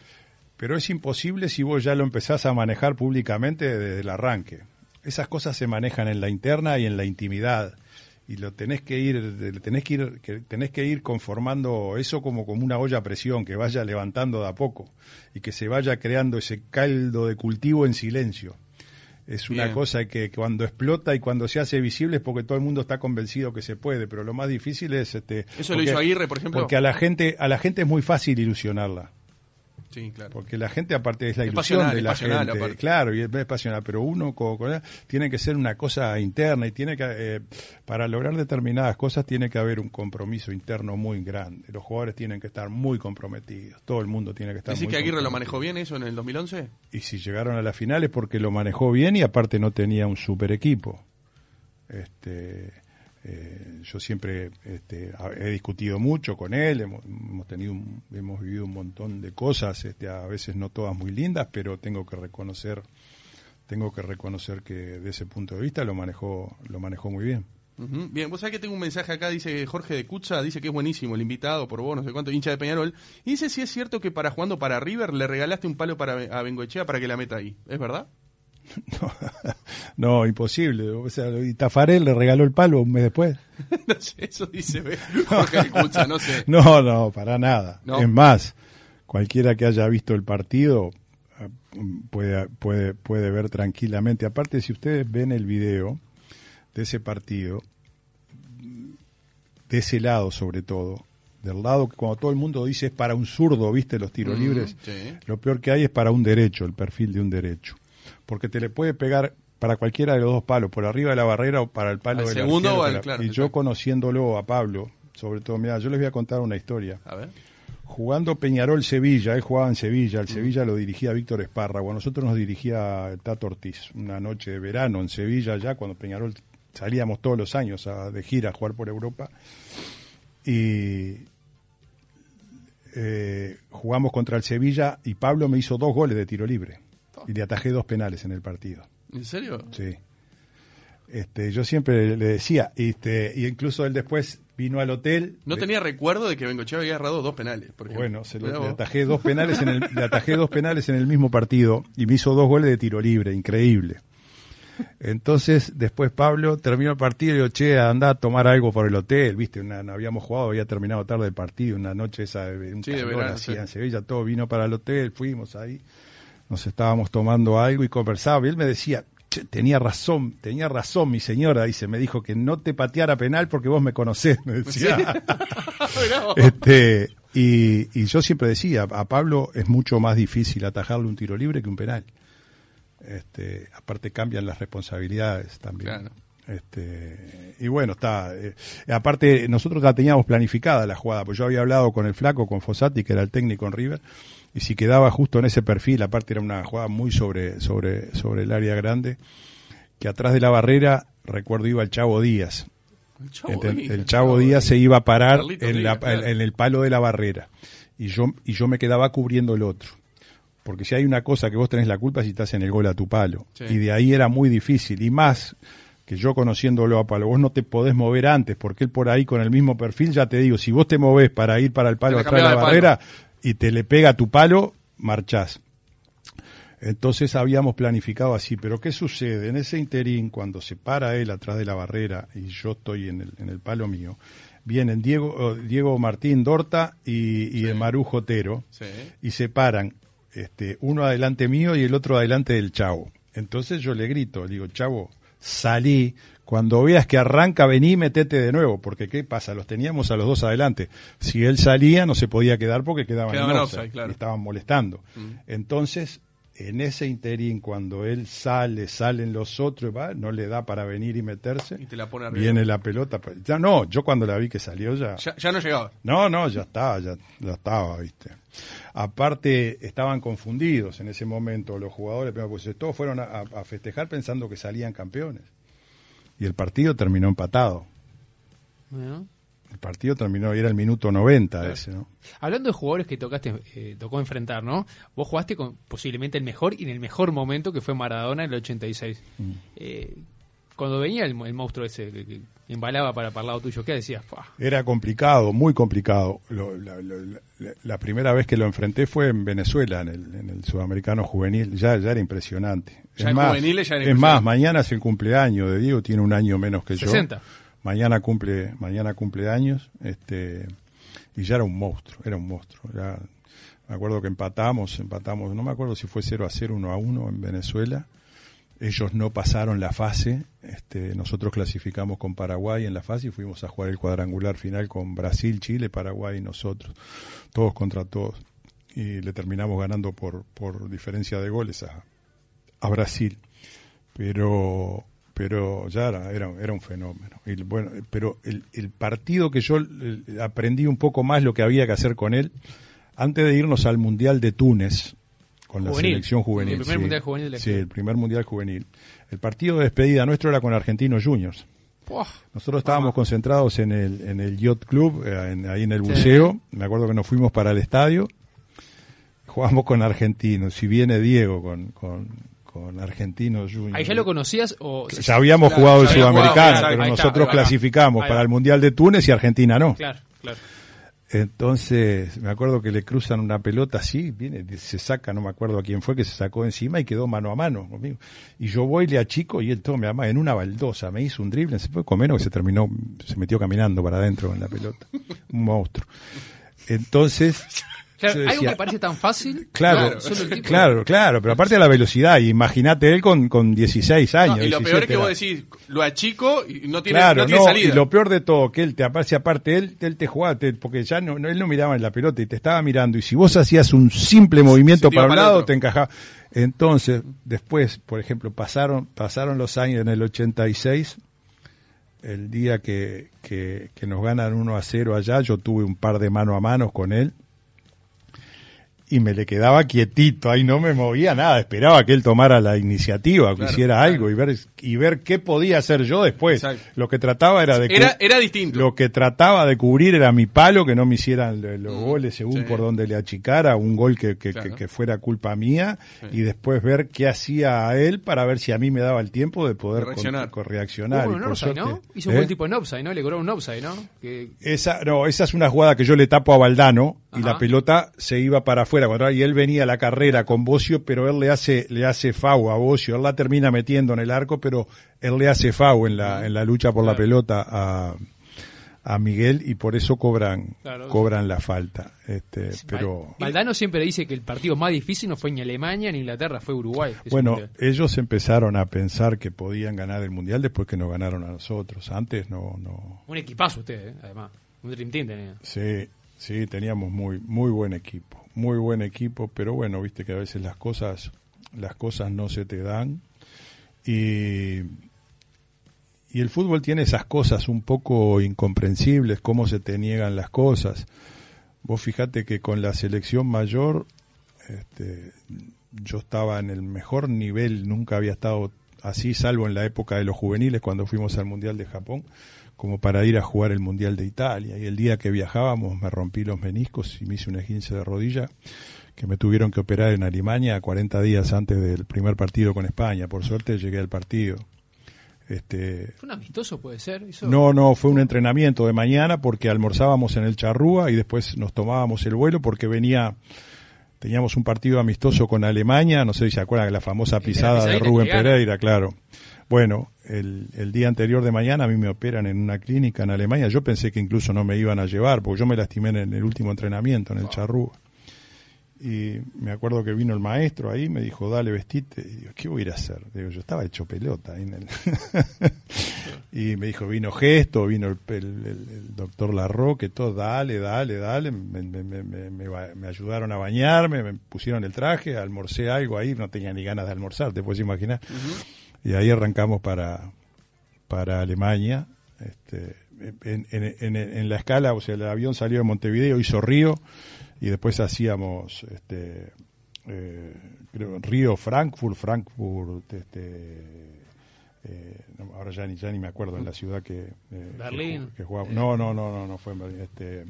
Pero es imposible si vos ya lo empezás a manejar públicamente desde el arranque. Esas cosas se manejan en la interna y en la intimidad. Y lo tenés que ir, tenés que ir, que tenés que ir conformando eso como, como una olla a presión, que vaya levantando de a poco y que se vaya creando ese caldo de cultivo en silencio. Es una Bien. cosa que cuando explota y cuando se hace visible es porque todo el mundo está convencido que se puede, pero lo más difícil es este Eso lo hizo Aguirre, por ejemplo. Porque a la gente, a la gente es muy fácil ilusionarla. Sí, claro. Porque la gente aparte es la Es ilusión de la gente, aparte. claro, y es, es pasional, pero uno co- co- tiene que ser una cosa interna y tiene que eh, para lograr determinadas cosas tiene que haber un compromiso interno muy grande. Los jugadores tienen que estar muy comprometidos, todo el mundo tiene que estar ¿Decís muy que Aguirre lo manejó bien eso en el 2011? Y si llegaron a la final es porque lo manejó bien y aparte no tenía un super equipo. Este, eh, yo siempre este, he discutido mucho con él, hemos, hemos tenido, un- hemos vivido un montón de cosas, este, a veces no todas muy lindas, pero tengo que reconocer, tengo que reconocer que de ese punto de vista lo manejó, lo manejó muy bien. Bien, vos sabés que tengo un mensaje acá, dice Jorge de Cucha, dice que es buenísimo el invitado, por vos, no sé cuánto, hincha de Peñarol. Y dice si es cierto que para jugando para River le regalaste un palo para a Bengoechea para que la meta ahí. ¿Es verdad? No, imposible. O sea, y Tafarel le regaló el palo un mes después. no sé, eso dice Jorge no sé. No, no, para nada. No. Es más, cualquiera que haya visto el partido eh, puede, puede, puede ver tranquilamente. Aparte, si ustedes ven el video de ese partido, de ese lado sobre todo, del lado que cuando todo el mundo dice es para un zurdo, viste, los tiros Mm, libres, sí. lo peor que hay es para un derecho, el perfil de un derecho. Porque te le puede pegar para cualquiera de los dos palos, por arriba de la barrera o para el palo Al del segundo arquero, o al- claro, Y yo conociéndolo a Pablo, sobre todo, mira, yo les voy a contar una historia. A ver. Jugando Peñarol Sevilla, él jugaba en Sevilla, el Sevilla lo dirigía Víctor Espárrago, a nosotros nos dirigía Tato Ortiz, una noche de verano en Sevilla ya, cuando Peñarol salíamos todos los años a- de gira a jugar por Europa, y eh, jugamos contra el Sevilla y Pablo me hizo dos goles de tiro libre y le atajé dos penales en el partido. ¿En serio? Sí. Este, yo siempre le decía, este, y incluso él después vino al hotel. No de- tenía recuerdo de que Bengochea había agarrado dos penales. bueno, se lo, Mirá le atajé dos penales en el, le atajé dos penales en el mismo partido y me hizo dos goles de tiro libre, increíble. Entonces, después Pablo terminó el partido y yo, che, anda a tomar algo por el hotel, viste, una, no habíamos jugado, había terminado tarde el partido, una noche esa de un Sí, de calor verano, hacía sí. en Sevilla, todo vino para el hotel, fuimos ahí, nos estábamos tomando algo y conversaba, y él me decía, "Che, tenía razón, tenía razón mi señora, dice, me dijo que no te pateara penal porque vos me conocés, me decía. Este, y, y yo siempre decía, a Pablo es mucho más difícil atajarle un tiro libre que un penal. Este, aparte cambian las responsabilidades también. Claro. Este, y bueno, está. eh, aparte, nosotros la teníamos planificada la jugada, pues yo había hablado con el flaco, con Fossati, que era el técnico en River, y si quedaba justo en ese perfil, aparte era una jugada muy sobre, sobre, sobre el área grande, que atrás de la barrera, recuerdo, iba el Chavo Díaz. El Chavo Díaz, el Chavo Díaz se iba a parar en, la- Díaz, claro. en el palo de la barrera y yo y yo me quedaba cubriendo el otro. Porque si hay una cosa que vos tenés la culpa es si estás en el gol a tu palo. Sí. Y de ahí era muy difícil. Y más que yo conociéndolo a palo, vos no te podés mover antes, porque él por ahí con el mismo perfil, ya te digo, si vos te movés para ir para el palo atrás de la barrera y te le pega tu palo, marchás. Entonces habíamos planificado así, pero ¿qué sucede? En ese interín, cuando se para él atrás de la barrera y yo estoy en el, en el palo mío, vienen Diego, oh, Diego Martín Dorta y, y el Marujo Otero Sí. y se paran, este, uno adelante mío y el otro adelante del chavo. Entonces yo le grito, le digo, chavo, salí, cuando veas que arranca, vení, metete de nuevo, porque ¿qué pasa? Los teníamos a los dos adelante. Si él salía, no se podía quedar porque quedaban Quedaba en en offside, offside, claro. y estaban molestando. Mm. Entonces, en ese interín, cuando él sale, salen los otros, va, no le da para venir y meterse, Y te la pone viene la pelota. pa- Ya no, yo cuando la vi que salió ya... Ya, ya no llegaba. No, no, ya estaba, ya, ya estaba, viste. Aparte, estaban confundidos en ese momento los jugadores, pero pues todos fueron a festejar pensando que salían campeones. Y el partido terminó empatado. Bueno. El partido terminó, y era el minuto 90 ese, ¿no? Hablando de jugadores que tocaste, eh, tocó enfrentar, ¿no? Vos jugaste con posiblemente el mejor y en el mejor momento que fue Maradona en el 86. Mm. Eh, cuando venía el, el monstruo ese que, que embalaba para, para el lado tuyo, ¿qué decías? Era complicado, muy complicado. Lo- la, lo- la- la primera vez que lo enfrenté fue en Venezuela, en el, en el sudamericano juvenil. Ya, ya era impresionante. Ya en juveniles ya era es más, mañana es el cumpleaños de Diego, tiene un año menos que 60. yo. Mañana cumple, mañana cumple años, este, y ya era un monstruo, era un monstruo. Era- me acuerdo que empatamos, empatamos, no me acuerdo si fue 0 a 0, 1 a 1 en Venezuela. Ellos no pasaron la fase, este, nosotros clasificamos con Paraguay en la fase y fuimos a jugar el cuadrangular final con Brasil, Chile, Paraguay y nosotros, todos contra todos. Y le terminamos ganando por, por diferencia de goles a, a Brasil. Pero pero ya era, era, un fenómeno. Y bueno, pero el, el partido que yo aprendí un poco más lo que había que hacer con él, antes de irnos al Mundial de Túnez, con la selección juvenil. El primer sí. Mundial Juvenil de la Sí, historia. el primer Mundial Juvenil. El partido de despedida nuestro era con Argentinos Juniors. Nosotros estábamos concentrados en el, en el Yacht Club, eh, en- ahí en el Sí. buceo. Me acuerdo que nos fuimos para el estadio. Jugamos con argentinos. Si viene Diego con, con, con Argentinos Juniors. ¿Ahí ya lo conocías o...? Ya habíamos Claro, jugado el jugado, sudamericano, pero está, nosotros clasificamos para el Mundial de Túnez y Argentina no. Claro, claro. Entonces, me acuerdo que le cruzan una pelota así, viene, se saca, no me acuerdo a quién fue, que se sacó encima y quedó mano a mano conmigo. Y yo voy, le achico y él me ama en una baldosa, me hizo un drible, se fue comer que se terminó, se metió caminando para adentro con la pelota. Un monstruo. Entonces, Claro, Yo algo decía, que parece tan fácil. Claro, no, claro, claro, pero aparte de la velocidad, imagínate él con, con 16 años. No, y lo peor es 17 que vos decís, lo achico y no tiene, Claro, no tiene salida. y lo peor de todo, que él te aparece aparte, él, él te jugaba, te- porque ya no, no- él no miraba en la pelota y te estaba mirando, y si vos hacías un simple movimiento para un lado, te encajaba. Entonces, después, por ejemplo, pasaron, pasaron los años en el 86, el día que, que, que nos ganan 1 a 0 allá, yo tuve un par de mano a mano con él, y me le quedaba quietito, ahí no me movía nada, esperaba que él tomara la iniciativa, que Claro, hiciera algo y ver y ver qué podía hacer yo después. Exacto. Lo que trataba era de Era, era distinto. lo que trataba de cubrir era mi palo, que no me hicieran lo- los Mm, goles según sí. por donde le achicara, un gol que, que, Claro. que- que fuera culpa mía, Sí. y después ver qué hacía a él para ver si a mí me daba el tiempo de poder De reaccionar. con- con reaccionar. Hubo y un por offside, ¿no? Hizo un ¿Eh? buen tipo en offside, ¿no? Le cobraron un offside, ¿no? Que, Esa, no, esa es una jugada que yo le tapo a Valdano y Ajá. la pelota se iba para afuera y él venía a la carrera con Bocio, pero él le hace le hace fau a Bocio, él la termina metiendo en el arco, pero él le hace fau en la en la lucha por la pelota a a Miguel y por eso cobran Claro. cobran la falta. Este, pero Valdano siempre dice que el partido más difícil no fue ni Alemania ni Inglaterra, fue Uruguay. bueno, ellos empezaron a pensar que podían ganar el mundial después que nos ganaron a nosotros. Antes no no Un equipazo ustedes, ¿eh? además. Un Dream Team tenía. Sí, sí, teníamos muy muy buen equipo, muy buen equipo, pero bueno, viste que a veces las cosas las cosas no se te dan y y el fútbol tiene esas cosas un poco incomprensibles, cómo se te niegan las cosas. Vos fijate que con la selección mayor este, yo estaba en el mejor nivel, nunca había estado así, salvo en la época de los juveniles, cuando fuimos al Mundial de Japón, como para ir a jugar el Mundial de Italia. Y el día que viajábamos me rompí los meniscos y me hice un esguince de rodilla que me tuvieron que operar en Alemania 40 días antes del primer partido con España. Por suerte llegué al partido. Este, ¿Fue un amistoso, puede ser? Eso- no, no, fue un entrenamiento de mañana porque almorzábamos en el Charrúa y después nos tomábamos el vuelo porque venía, teníamos un partido amistoso con Alemania, no sé si se acuerdan de la famosa la pisada de Rubén. Pereira, claro. Bueno, el, el día anterior de mañana a mí me operan en una clínica en Alemania, yo pensé que incluso no me iban a llevar porque yo me lastimé en el último entrenamiento en el Charrúa. Y me acuerdo que vino el maestro ahí, me dijo, dale, vestite. Y digo, ¿qué voy a ir a hacer? Digo, yo estaba hecho pelota. ahí en el- y me dijo, vino Gesto, vino el, el- el- el doctor Larroque, todo, dale, dale, dale. Me, me- me- me- me ba- me ayudaron a bañarme, me pusieron el traje, almorcé algo ahí, no tenía ni ganas de almorzar, te puedes imaginar. Y ahí arrancamos para, para Alemania. Este, en, en- en- en la escala, o sea, el avión salió de Montevideo, hizo Río, y después hacíamos este, eh, creo, Río, Frankfurt, Frankfurt, este, eh, no, ahora ya ni, ya ni me acuerdo en la ciudad que, eh, Berlín. que, jugaba. No, no, no, no, no fue en Berlín. Este,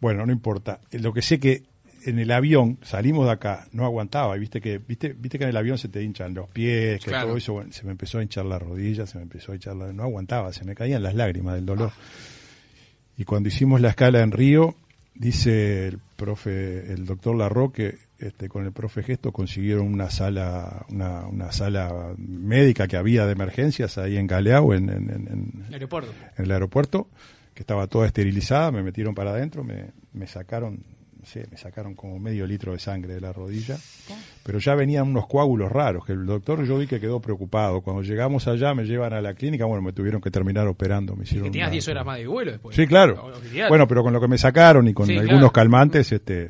bueno, no importa. Lo que sé que en el avión salimos de acá, no aguantaba, viste que viste viste que en el avión se te hinchan los pies, que Claro. todo eso, bueno, se me empezó a hinchar la rodilla, se me empezó a hinchar la, no aguantaba, se me caían las lágrimas del dolor. Y cuando hicimos la escala en Río, dice el profe, el doctor Larroque, este, con el profe Gesto consiguieron una sala, una, una sala médica que había de emergencias ahí en Galeao, en, en- en- en- El aeropuerto. en el aeropuerto, que estaba toda esterilizada, me metieron para adentro, me, me sacaron, no sé, me sacaron como medio litro de sangre de la rodilla, pero ya venían unos coágulos raros, que el doctor yo vi que quedó preocupado. Cuando llegamos allá me llevan a la clínica, bueno, me tuvieron que terminar operando, me hicieron Que tenías una- 10 horas más de vuelo después. Sí, claro. Bueno, pero con lo que me sacaron y con Sí, algunos claro. calmantes, este,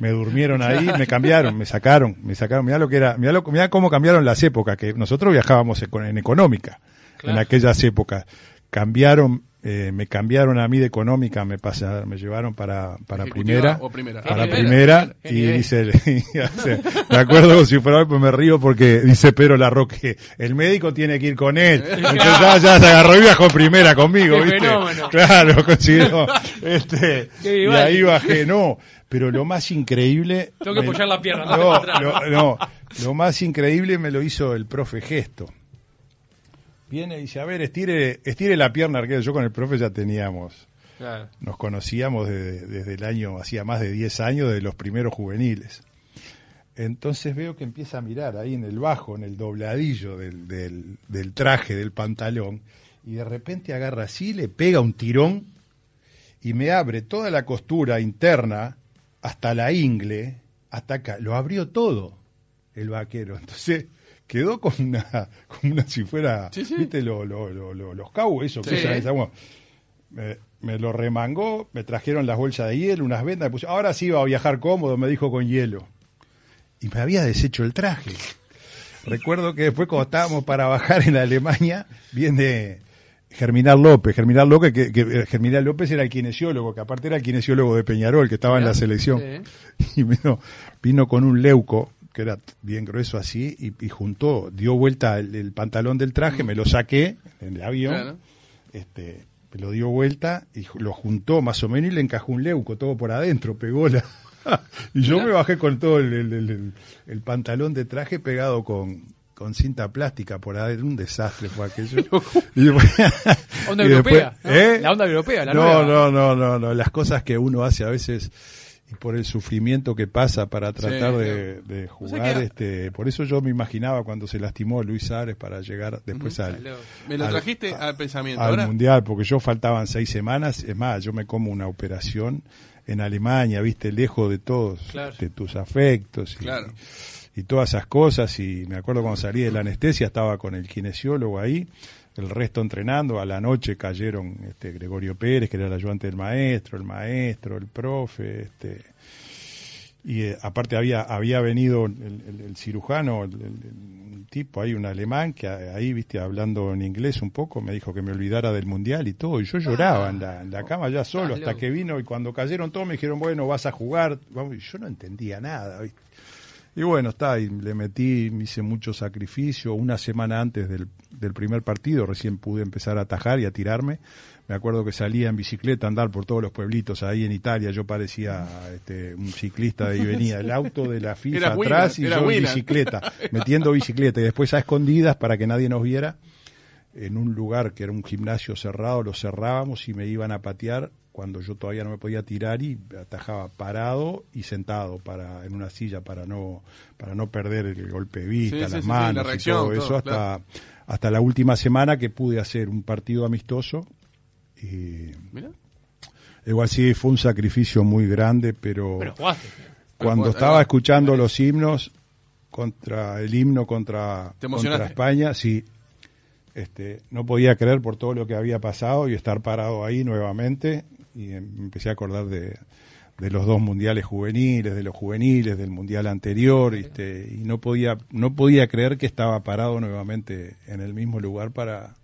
me durmieron ahí, me cambiaron, me sacaron, me sacaron. Mirá lo que era, mirá, lo, mirá cómo cambiaron las épocas, que nosotros viajábamos en, en económica Claro. en aquellas épocas. Cambiaron, eh, me cambiaron a mí de económica, me pasaron, me llevaron para, para primera, o primera. para primera, qué y dice, me acuerdo como si fuera pues me río porque dice Pedro Larroque, el médico tiene que ir con él. Entonces ya, ya se agarró y viajó primera conmigo, ¿viste? fenómeno. Claro, consiguió, este, y ahí bajé, no, pero lo más increíble... Tengo que apoyar la pierna, no, no, lo más increíble me lo hizo el profe Gesto. Viene y dice, a ver, estire, estire la pierna, arquero. Yo con el profe ya teníamos, Claro. nos conocíamos desde, desde el año, hacía más de 10 años, de los primeros juveniles. Entonces veo que empieza a mirar ahí en el bajo, en el dobladillo del, del, del traje, del pantalón, y de repente agarra así, le pega un tirón y me abre toda la costura interna hasta la ingle, hasta acá, lo abrió todo el vaquero. Entonces quedó con una, como una si fuera, Sí, sí. viste, lo- lo- lo- lo- los cabos, eso, Sí. que usan esa- bueno, me, me lo remangó, me trajeron las bolsas de hielo, unas vendas, me puse, ahora sí iba a viajar cómodo, me dijo con hielo. Y me había deshecho el traje. Recuerdo que después cuando estábamos para bajar en Alemania, viene Germinal López. Germinal López, que, que Germinal López era el kinesiólogo, que aparte era el kinesiólogo de Peñarol, que estaba en la selección. Sí. Y vino, vino con un leuco, que era bien grueso así, y, y juntó, dio vuelta el, el pantalón del traje, me lo saqué en el avión, Claro. este, me lo dio vuelta y lo juntó más o menos y le encajó un leuco todo por adentro, pegó la... y yo me bajé con todo el, el- el- pantalón de traje pegado con, con cinta plástica por adentro, un desastre fue aquello. y Onda y después- europea. ¿no? ¿eh? La onda europea, la no, nueva. no, no, no, no, las cosas que uno hace a veces y por el sufrimiento que pasa para tratar Sí, de, de O sea jugar, que- este, por eso yo me imaginaba cuando se lastimó Luis Ares para llegar después al, Me lo trajiste al pensamiento. al mundial, porque yo faltaban seis semanas, es más, yo me como una operación en Alemania, viste, lejos de todos, Claro. de tus afectos y, Claro. y todas esas cosas, y me acuerdo cuando salí de la anestesia, estaba con el kinesiólogo ahí, el resto entrenando, a la noche cayeron este Gregorio Pérez, que era el ayudante del maestro, el maestro, el profe, este. Y eh, aparte había había venido el, el- el cirujano, el, el- tipo ahí, un alemán, que a- ahí, viste, hablando en inglés un poco, me dijo que me olvidara del mundial y todo, y yo lloraba en, la, en la cama ya solo, hasta que vino, y cuando cayeron todos me dijeron, bueno, vas a jugar, vamos, y yo no entendía nada, viste. Y bueno, está, y le metí, me hice mucho sacrificio. Una semana antes del, del primer partido recién pude empezar a atajar y a tirarme. Me acuerdo que salía en bicicleta a andar por todos los pueblitos ahí en Italia. Yo parecía este, un ciclista de ahí venía el auto de la FIFA Era atrás y yo en bicicleta, metiendo bicicleta y después a escondidas para que nadie nos viera en un lugar que era un gimnasio cerrado, lo cerrábamos y me iban a patear cuando yo todavía no me podía tirar y atajaba parado y sentado para en una silla para no para no perder el golpe de vista, Sí, las sí, sí, manos la y reacción, todo todo, eso hasta claro. hasta la última semana que pude hacer un partido amistoso y Mira. igual sí fue un sacrificio muy grande, pero, Pero jugaste. cuando estaba escuchando los himnos contra el himno contra, ¿Te contra? España, sí, este, no podía creer por todo lo que había pasado y estar parado ahí nuevamente y em- empecé a acordar de, de los dos mundiales juveniles, de los juveniles, del mundial anterior, este, y no podía no podía creer que estaba parado nuevamente en el mismo lugar para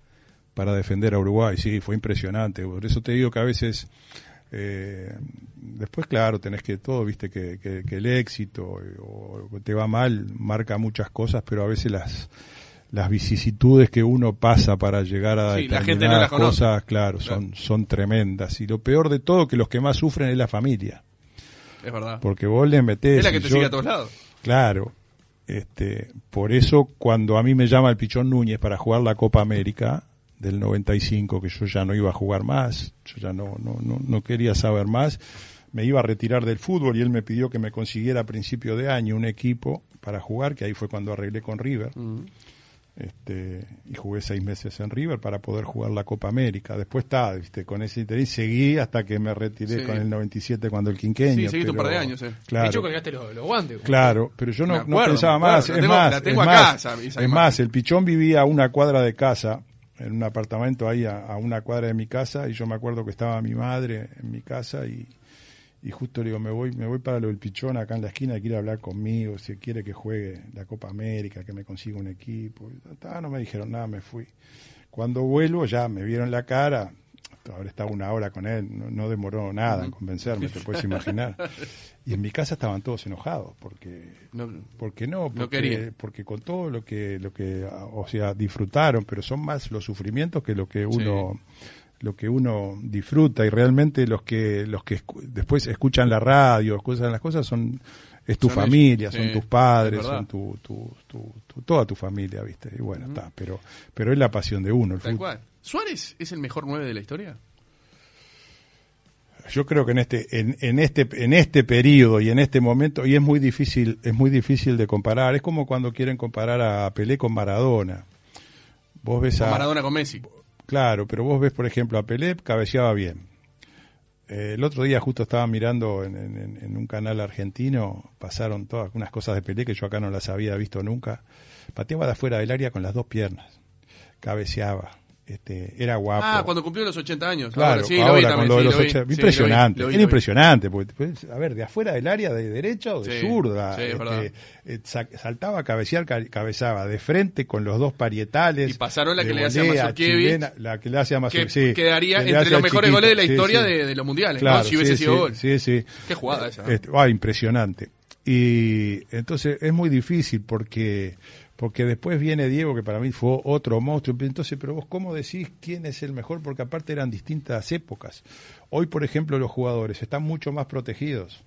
para defender a Uruguay. Sí, fue impresionante. Por eso te digo que a veces eh, después, claro, tenés que todo, viste, que, que- que el éxito eh, o te va mal marca muchas cosas, pero a veces las las vicisitudes que uno pasa para llegar a Sí, la determinadas gente no las conoce. cosas, claro, Claro. son son tremendas. Y lo peor de todo, que los que más sufren es la familia. Es verdad. Porque vos le metés... Es la que te yo- sigue a todos lados. Claro. Este, por eso cuando a mí me llama el Pichón Núñez para jugar la Copa América del 95, que yo ya no iba a jugar más, yo ya no, no, no, no quería saber más, me iba a retirar del fútbol y él me pidió que me consiguiera a principio de año un equipo para jugar, que ahí fue cuando arreglé con River. Este, y jugué seis meses en River para poder jugar la Copa América. Después está, viste, con ese interés seguí hasta que me retiré Sí. con el 97 cuando el quinqueño. Sí, seguiste un par de años, eh. Claro. Colgaste los, los guantes. Claro, pero yo no, no pensaba más. la es tengo- más, la tengo es más, esa- esa es más, el pichón vivía a una cuadra de casa, en un apartamento ahí a, a una cuadra de mi casa, y yo me acuerdo que estaba mi madre en mi casa y, y justo le digo, me voy, me voy para lo del pichón acá en la esquina, quiere hablar conmigo, si quiere que juegue la Copa América, que me consiga un equipo. Ta, no me dijeron nada, me fui. Cuando vuelvo ya me vieron la cara, ahora estaba una hora con él, no, no demoró nada en convencerme, te puedes imaginar. Y en mi casa estaban todos enojados, porque No, porque no, porque, querían. porque con todo lo que, lo que, o sea, disfrutaron, pero son más los sufrimientos que lo que uno, lo que uno disfruta y realmente los que, los que escu- después escuchan la radio, escuchan las cosas son, es tu Son familia, ellos, son tus padres, son tu, tu, tu- tu- toda tu familia, viste, y bueno, está, pero, pero es la pasión de uno, el tal cual. ¿Suárez es el mejor 9 de la historia? Yo creo que en este, en, en este, en este periodo y en este momento, y es muy difícil, es muy difícil de comparar. Es como cuando quieren comparar a Pelé con Maradona. Vos ves a Maradona con Messi. Claro, pero vos ves, por ejemplo, a Pelé cabeceaba bien. Eh, el otro día justo estaba mirando en, un canal argentino, pasaron todas unas cosas de Pelé que yo acá no las había visto nunca. Pateaba de afuera del área con las dos piernas, cabeceaba, este, era guapo. Ah, cuando cumplió los 80 años. Claro, ahora, sí, ahora lo vi con también, lo de sí, los lo vi. ocho- Sí, lo vi, impresionante, lo vi, era impresionante, porque pues, a ver, de afuera del área, de derecha o de zurda, este, eh, sa- saltaba a cabecear, ca- cabezaba de frente con los dos parietales. Y pasaron la que le hace a chilena, la que le hace a Que quedaría que le entre los mejores goles de la historia. De, de los mundiales, Claro, ¿no? Si hubiese sí, sido sí, gol. Sí, sí. Qué jugada esa. Este, ah, impresionante. Y entonces es muy difícil porque porque después viene Diego, que para mí fue otro monstruo. Entonces, pero vos, ¿cómo decís quién es el mejor? Porque aparte eran distintas épocas. Hoy, por ejemplo, los jugadores están mucho más protegidos.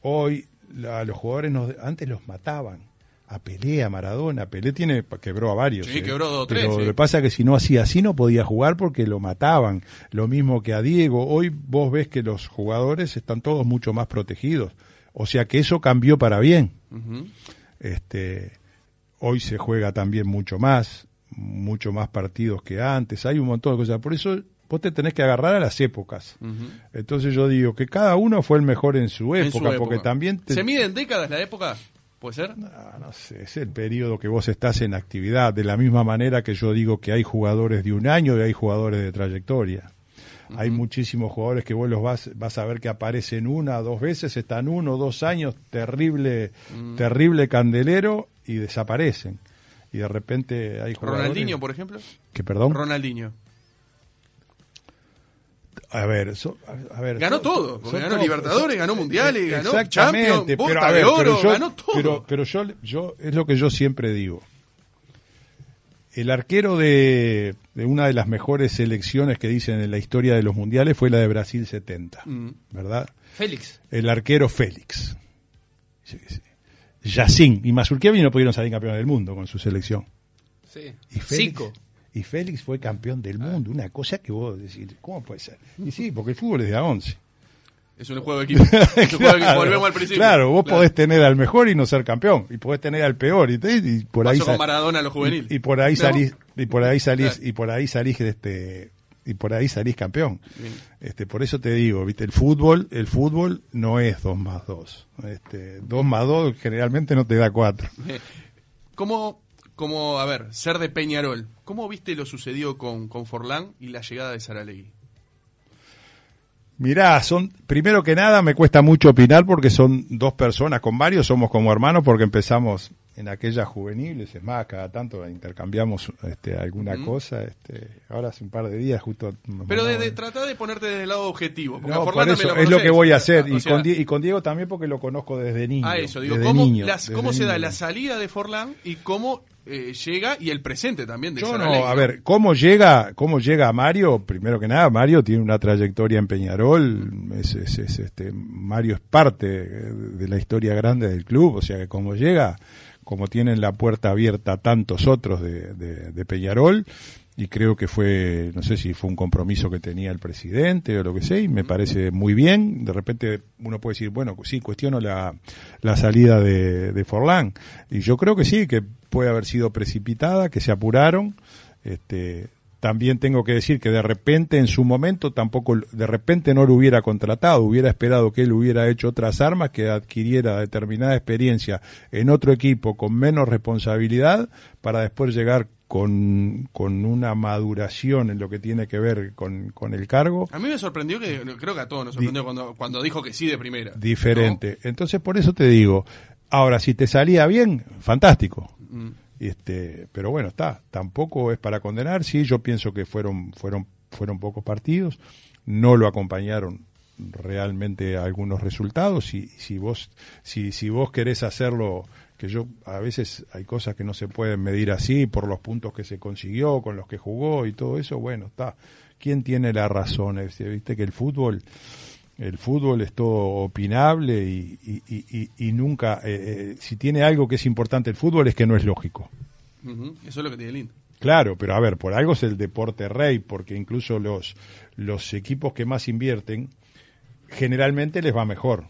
Hoy, la- los jugadores nos- antes los mataban. A Pelé, a Maradona. Pelé tiene, quebró a varios. Sí, ¿eh? quebró dos Pero tres, sí. Lo que pasa es que si no hacía así no podía jugar porque lo mataban. Lo mismo que a Diego. Hoy vos ves que los jugadores están todos mucho más protegidos. O sea que eso cambió para bien. Este, hoy se juega también mucho más, mucho más partidos que antes. Hay un montón de cosas. Por eso vos te tenés que agarrar a las épocas. Entonces yo digo que cada uno fue el mejor en su En época, porque también te, ¿Se mide en décadas la época? ¿Puede ser? Ah, no sé, es el periodo que vos estás en actividad, de la misma manera que yo digo que hay jugadores de un año y hay jugadores de trayectoria. Hay muchísimos jugadores que vos los vas, vas a ver que aparecen una o dos veces, están uno o dos años, terrible, terrible candelero y desaparecen. Y de repente hay jugadores... Ronaldinho, por ejemplo. Que perdón. Ronaldinho. A ver, so- a, a ver, Ganó todo, ganó Libertadores, ganó Mundiales, ganó exactamente, Champions, pero, Bota a de ver, Oro, pero yo, ganó todo. Pero, pero yo, yo, es lo que yo siempre digo. El arquero de, de una de las mejores selecciones que dicen en la historia de los mundiales fue la de Brasil 70, Mm. ¿verdad? Félix. El arquero Félix. Yacín y Mazurkiewicz no pudieron salir campeones del mundo con su selección. Sí. Y Félix, y Félix fue campeón del mundo, una cosa que vos decís, ¿cómo puede ser? Y sí, porque el fútbol es de a 11. Es un juego de equipo. Es un juego de equipo. Volvemos al principio. Claro, vos podés tener al mejor y no ser campeón, y podés tener al peor y, te- y por ahí Pasó con Maradona a los juveniles. y, y por ahí ¿No? salís y por ahí salís Claro. y por ahí salís de este y por ahí salís campeón. Bien. Este, por eso te digo, viste, el fútbol, el fútbol no es dos más dos. Este, dos más dos generalmente no te da cuatro. ¿Cómo, cómo, a ver, ser de Peñarol, ¿cómo viste lo sucedido con, con Forlán y la llegada de Saralegui? Mirá, son, primero que nada me cuesta mucho opinar porque son dos personas, con varios somos como hermanos porque empezamos en aquellas juveniles, es más, cada tanto intercambiamos este, alguna cosa, este, ahora hace un par de días justo... Pero de, mandamos- de, trata de ponerte desde el lado objetivo. Porque a No, Forlán por también eso lo es lo que voy a hacer, O y, sea, con y con Diego también porque lo conozco desde niño. A eso, digo, desde ¿cómo, niño, las- desde cómo se da la salida de Forlán y cómo eh, llega y el presente también de Yo no, a ver, ¿cómo llega, cómo llega Mario? Primero que nada, Mario tiene una trayectoria en Peñarol, es, es- es, este, Mario es parte eh, de la historia grande del club, o sea que como llega, como tienen la puerta abierta tantos otros de, de- de Peñarol, y creo que fue, no sé si fue un compromiso que tenía el presidente o lo que sea, y me parece muy bien. De repente uno puede decir, bueno, sí, cuestiono la, la salida de, de Forlán. Y yo creo que sí, que puede haber sido precipitada, que se apuraron. Este, también tengo que decir que de repente en su momento tampoco, de repente no lo hubiera contratado, hubiera esperado que él hubiera hecho otras armas, que adquiriera determinada experiencia en otro equipo con menos responsabilidad para después llegar con, con una maduración en lo que tiene que ver con, con el cargo A mí me sorprendió que, creo que a todos nos sorprendió cuando, cuando dijo que sí de primera. diferente. Entonces por eso te digo, ahora si te salía bien, fantástico. Mm. Este, pero bueno, está, tampoco es para condenar, sí, yo pienso que fueron fueron fueron pocos partidos, no lo acompañaron realmente algunos resultados y si vos si si vos querés hacerlo que yo a veces hay cosas que no se pueden medir así por los puntos que se consiguió, con los que jugó y todo eso, bueno, está. ¿Quién tiene la razón? Este, Viste que el fútbol el fútbol es todo opinable y, y- y- nunca, eh, eh, si tiene algo que es importante el fútbol es que no es lógico. Eso es lo que tiene lindo. Claro, pero a ver, por algo es el deporte rey, porque incluso los, los equipos que más invierten, generalmente les va mejor.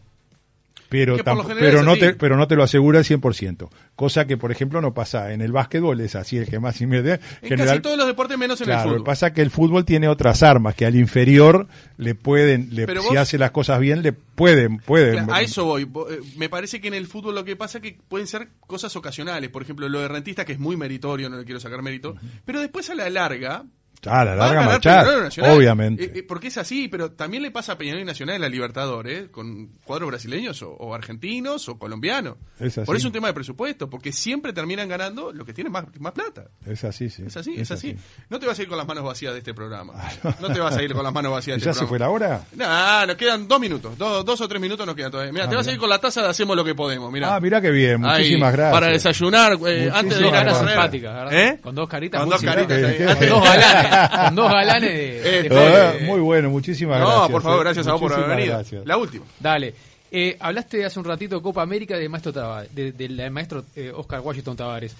Pero, lo pero, no te, pero no te lo asegura al 100%. Cosa que, por ejemplo, no pasa en el básquetbol, es así el que más inmediato. En casi todos los deportes menos en Claro, el lo que fútbol. pasa es que el fútbol tiene otras armas que al inferior le pueden, le- si vos- hace las cosas bien, le pueden, pueden. Claro, A eso voy. Eh, Me parece que en el fútbol lo que pasa es que pueden ser cosas ocasionales. Por ejemplo, lo de rentista, que es muy meritorio, no le quiero sacar mérito. Pero después a la larga. Ah, la larga Nacional. obviamente. Eh, eh, porque es así, pero también le pasa a Peñarol y Nacional en la Libertadores, con cuadros brasileños o, o argentinos o colombianos. Es así. Por eso es un tema de presupuesto, porque siempre terminan ganando los que tienen más, más plata. Es así, sí. Es así, es, así. No te vas a ir con las manos vacías de este programa. No te vas a ir con las manos vacías de ¿Ya este se fue programa. la hora? Nah, nos quedan dos minutos, dos, dos o tres minutos nos quedan todavía. Mira, te vas a ir con la taza de hacemos lo que podemos, mira. Ah, mirá qué bien, muchísimas gracias. Para desayunar, eh, antes de ir a correr. simpática. ¿Eh? Con dos caritas Con dos caritas. Eh, antes dos galanes. Con dos galanes de, Eh, de eh, muy bueno, muchísimas No, gracias. por favor, eh. gracias a vos por haber venido. gracias. La última. Dale. Eh, hablaste hace un ratito de Copa América del maestro Tavares, de- del maestro eh, Oscar Washington Tavares.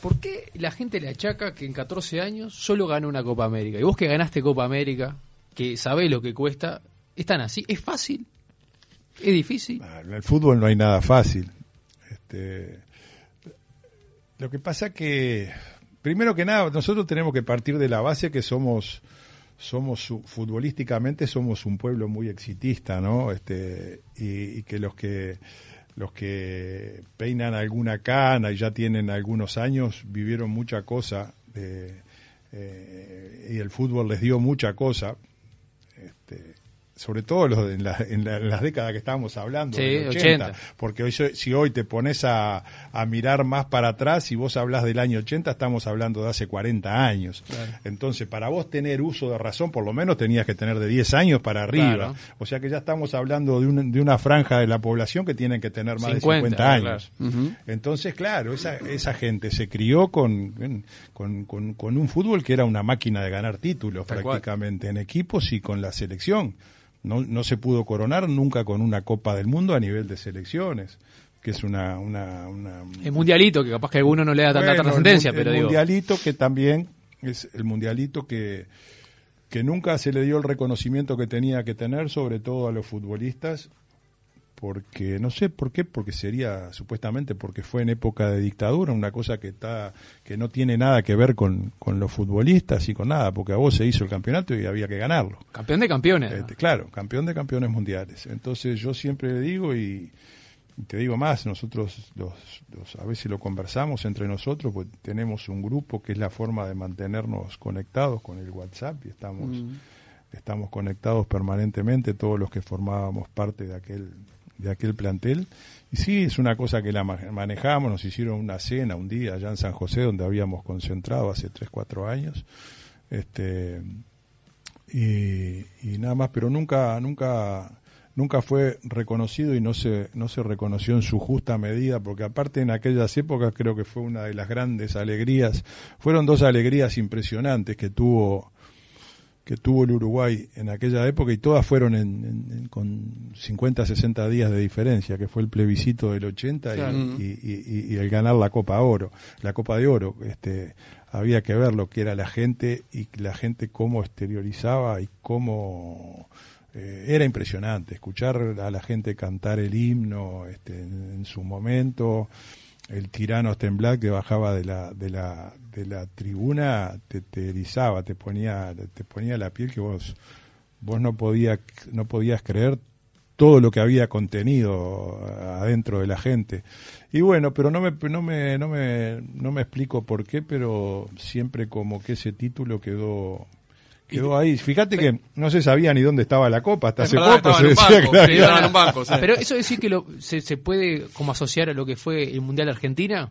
¿Por qué la gente le achaca que en 14 años solo ganó una Copa América? Y vos que ganaste Copa América, que sabés lo que cuesta, ¿es tan así? ¿Es fácil? ¿Es difícil? Ah, En el fútbol no hay nada fácil. Este, lo que pasa que, primero que nada, nosotros tenemos que partir de la base que somos, somos futbolísticamente somos un pueblo muy exitista, ¿no? Este, y, y que los que los que peinan alguna cana y ya tienen algunos años vivieron mucha cosa de, eh, y el fútbol les dio mucha cosa. Sobre todo los de- en, la- en la- en las décadas que estábamos hablando, Sí, del 80. porque hoy, si hoy te pones a, a mirar más para atrás y vos hablas del año 80, estamos hablando de hace 40 años. Entonces, para vos tener uso de razón, por lo menos tenías que tener de 10 años para arriba. Claro. O sea que ya estamos hablando de, un- de una franja de la población que tienen que tener más 50, de 50 años. Entonces, claro, esa, esa gente se crió con, con, con- con un fútbol que era una máquina de ganar títulos Tal cual. prácticamente en equipos y con la selección. No, no se pudo coronar nunca con una Copa del Mundo a nivel de selecciones, que es una... una, una El mundialito, que capaz que a alguno no le da tanta Bueno, trascendencia, pero el digo. mundialito que también es el mundialito que, que nunca se le dio el reconocimiento que tenía que tener, sobre todo a los futbolistas, porque no sé por qué, porque sería supuestamente porque fue en época de dictadura, una cosa que está que no tiene nada que ver con, con los futbolistas y con nada, porque a vos se hizo el campeonato y había que ganarlo. Campeón de campeones. Este, claro, campeón de campeones mundiales. Entonces yo siempre le digo y y te digo más, nosotros los, los- a veces lo conversamos entre nosotros, pues tenemos un grupo que es la forma de mantenernos conectados con el WhatsApp y estamos, estamos conectados permanentemente todos los que formábamos parte de aquel, de aquel plantel. Y sí, es una cosa que la ma- manejamos, nos hicieron una cena un día allá en San José donde habíamos concentrado hace 3, 4 años. Este, y, y nada más, pero nunca, nunca, nunca fue reconocido y no se, no se reconoció en su justa medida, porque aparte en aquellas épocas creo que fue una de las grandes alegrías, fueron dos alegrías impresionantes que tuvo que tuvo el Uruguay en aquella época y todas fueron en, en- en- con 50, 60 días de diferencia, que fue el plebiscito del 80 y- Claro. y, y- y- y el ganar la Copa Oro, la Copa de Oro. Este, había que ver lo que era la gente y la gente cómo exteriorizaba y cómo eh, era impresionante escuchar a la gente cantar el himno este, en su momento el tirano Stenblack que bajaba de la de la de la tribuna te, te erizaba te ponía te ponía la piel que vos vos no podías no podías creer todo lo que había contenido adentro de la gente. Y bueno pero no me no me no me no me explico por qué pero siempre como que ese título quedó quedó ahí fíjate que no se sabía ni dónde estaba la copa hasta hace poco estaba se en un decía banco, que la sí, había- estaba en un banco, sí. Pero eso decir que lo, se, se puede como asociar a lo que fue el Mundial de Argentina,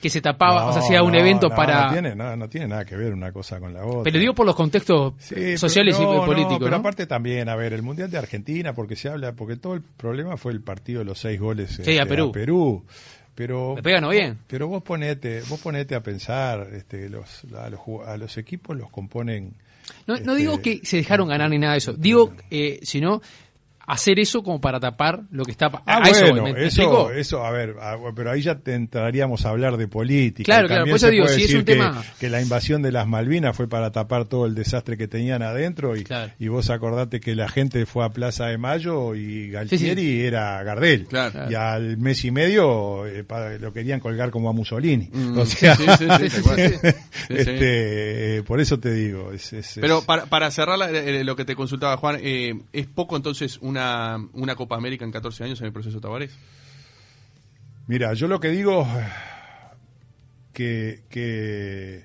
que se tapaba, o sea, hacía un no, evento no, para... No tiene, no, no tiene nada que ver una cosa con la otra. Pero digo por los contextos Sí, pero sociales no, y no, políticos, pero ¿no? aparte también, a ver, el Mundial de Argentina, porque se habla, porque todo el problema fue el partido de los seis goles Sí, este, a Perú. Pero, Le pegan, ¿no? Bien. Pero vos ponete, vos ponete a pensar, este, los, a, los, a los equipos los componen. No, no este, digo que se dejaron ganar ni nada de eso. Digo, eh, sino hacer eso como para tapar lo que está Ah, a eso, bueno, ¿me- me eso, eso, a ver, a- pero ahí ya te entraríamos a hablar de política. Claro, claro, por eso se digo, puede si es un que, tema- que la invasión de las Malvinas fue para tapar todo el desastre que tenían adentro y, Claro. y vos acordate que la gente fue a Plaza de Mayo y Galtieri era Gardel. Claro. Y al mes y medio eh, pa- lo querían colgar como a Mussolini. Mm, o sea, este, eh, por eso te digo. es- es- Pero para, para cerrar la- eh, lo que te consultaba Juan, eh, ¿es poco entonces una, una Copa América en 14 años en el proceso Tavares? Mira, yo lo que digo que, que,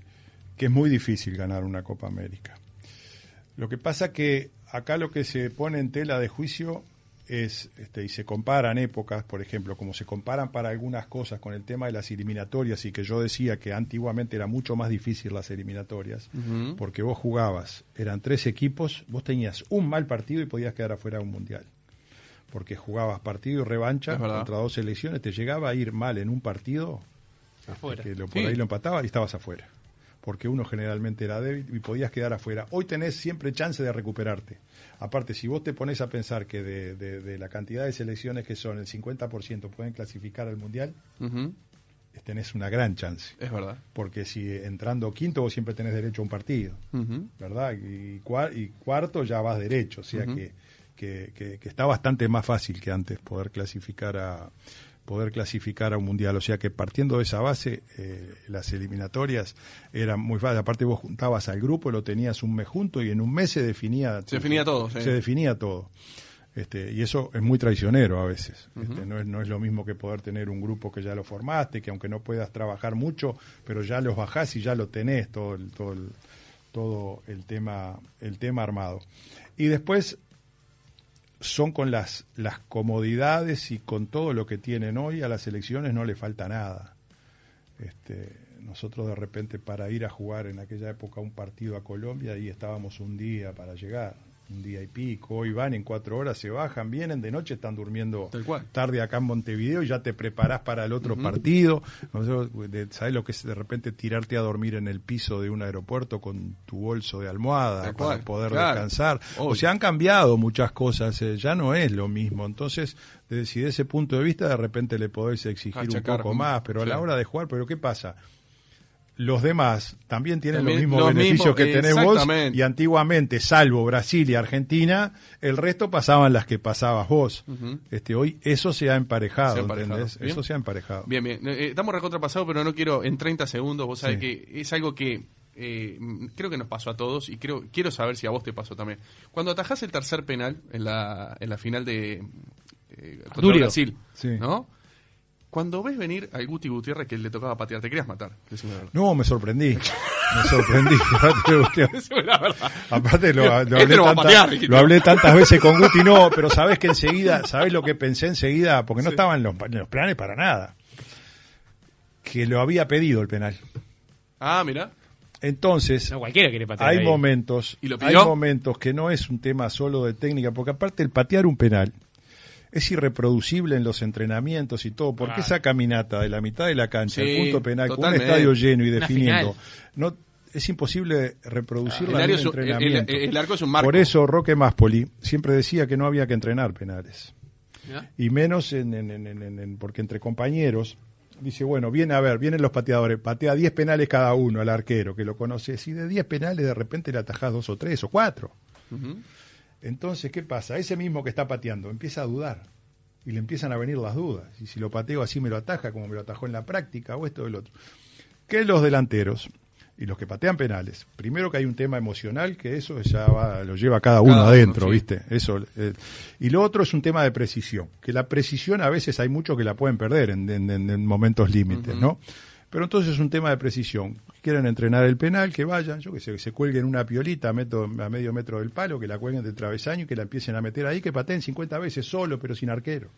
que es muy difícil ganar una Copa América. Lo que pasa que acá lo que se pone en tela de juicio es, este, y se comparan épocas, por ejemplo, como se comparan para algunas cosas con el tema de las eliminatorias y que yo decía que antiguamente era mucho más difícil las eliminatorias, porque vos jugabas, eran tres equipos, vos tenías un mal partido y podías quedar afuera de un mundial. Porque jugabas partido y revancha contra dos selecciones, te llegaba a ir mal en un partido, Afuera. que lo, por Sí. ahí lo empataba y estabas afuera. Porque uno generalmente era débil y podías quedar afuera. Hoy tenés siempre chance de recuperarte. Aparte, si vos te pones a pensar que de, de- de la cantidad de selecciones que son, el 50% pueden clasificar al Mundial, tenés una gran chance. Es verdad. Porque si entrando quinto vos siempre tenés derecho a un partido. ¿verdad? Y, cua- y cuarto ya vas derecho, o sea que, que- que está bastante más fácil que antes poder clasificar a poder clasificar a un mundial, o sea que partiendo de esa base eh, las eliminatorias eran muy fáciles, aparte vos juntabas al grupo, lo tenías un mes junto y en un mes se definía Se definía todo, sí. se definía todo. Este, y eso es muy traicionero a veces. Este, no, es, no es lo mismo que poder tener un grupo que ya lo formaste, que aunque no puedas trabajar mucho, pero ya los bajás y ya lo tenés todo el, todo el, todo el tema, el tema armado. Y después son con las, las comodidades y con todo lo que tienen hoy, a las elecciones no le falta nada. Este, nosotros de repente para ir a jugar en aquella época un partido a Colombia y estábamos un día para llegar, un día y pico, hoy van en cuatro horas, se bajan, vienen de noche, están durmiendo Tal cual. tarde acá en Montevideo y ya te preparás para el otro partido. ¿Sabes lo que es de repente tirarte a dormir en el piso de un aeropuerto con tu bolso de almohada Tal para cual, poder claro. descansar? Obvio. O sea, han cambiado muchas cosas, eh, ya no es lo mismo. Entonces, desde, si de ese punto de vista de repente le podés exigir Achacar, un poco más, pero a la hora de jugar, pero ¿qué pasa? Los demás también tienen También los mismos los beneficios mismos, que tenés vos y antiguamente, salvo Brasil y Argentina, el resto pasaban las que pasabas vos. Este hoy eso se ha emparejado, Se. Eso se ha emparejado. Bien, bien. Eh, estamos recontrapasados, pero no quiero, en 30 segundos, vos sabés Sí. que es algo que eh, creo que nos pasó a todos y creo quiero saber si a vos te pasó también. Cuando atajás el tercer penal en la, en la final de eh, contra. Brasil, Sí. ¿no? Cuando ves venir al Guti Gutiérrez que le tocaba patear, te querías matar. decime la verdad. No, me sorprendí. Me sorprendí. Decime la verdad. Aparte lo, lo Este hablé lo patear, hablé tantas veces con Guti, no, pero sabés que enseguida, sabés lo que pensé enseguida, porque no estaban los, en los planes para nada. Que lo había pedido el penal. Ah, mira. Entonces, No, cualquiera quiere patear hay ahí. momentos, ¿Y lo hay momentos que no es un tema solo de técnica, porque aparte el patear un penal es irreproducible en los entrenamientos y todo, porque Claro. esa caminata de la mitad de la cancha, Sí, el punto penal, con un estadio lleno y definiendo, no es imposible reproducirla El, en área un es un- el- el- entrenamiento. el arco es un marco. Por eso Roque Máspoli siempre decía que no había que entrenar penales. ¿Ya? Y menos en, en- en- en- en- porque entre compañeros dice, bueno, viene a ver, vienen los pateadores, patea 10 penales cada uno al arquero, que lo conoces, y de 10 penales de repente le atajás dos o tres o cuatro. Entonces, ¿qué pasa? Ese mismo que está pateando empieza a dudar y le empiezan a venir las dudas. Y si lo pateo así me lo ataja como me lo atajó en la práctica o esto o el otro. Que los delanteros y los que patean penales, primero que hay un tema emocional que eso ya va- lo lleva cada uno Cada uno, adentro, sí. ¿viste? Eso eh, y lo otro es un tema de precisión, que la precisión a veces hay muchos que la pueden perder en, en- en- en momentos límites. ¿no? Pero entonces es un tema de precisión. Quieren entrenar el penal, que vayan, yo que sé, que se cuelguen una piolita a, metro- a medio metro del palo, que la cuelguen del travesaño y que la empiecen a meter ahí, que pateen 50 veces solo, pero sin arquero.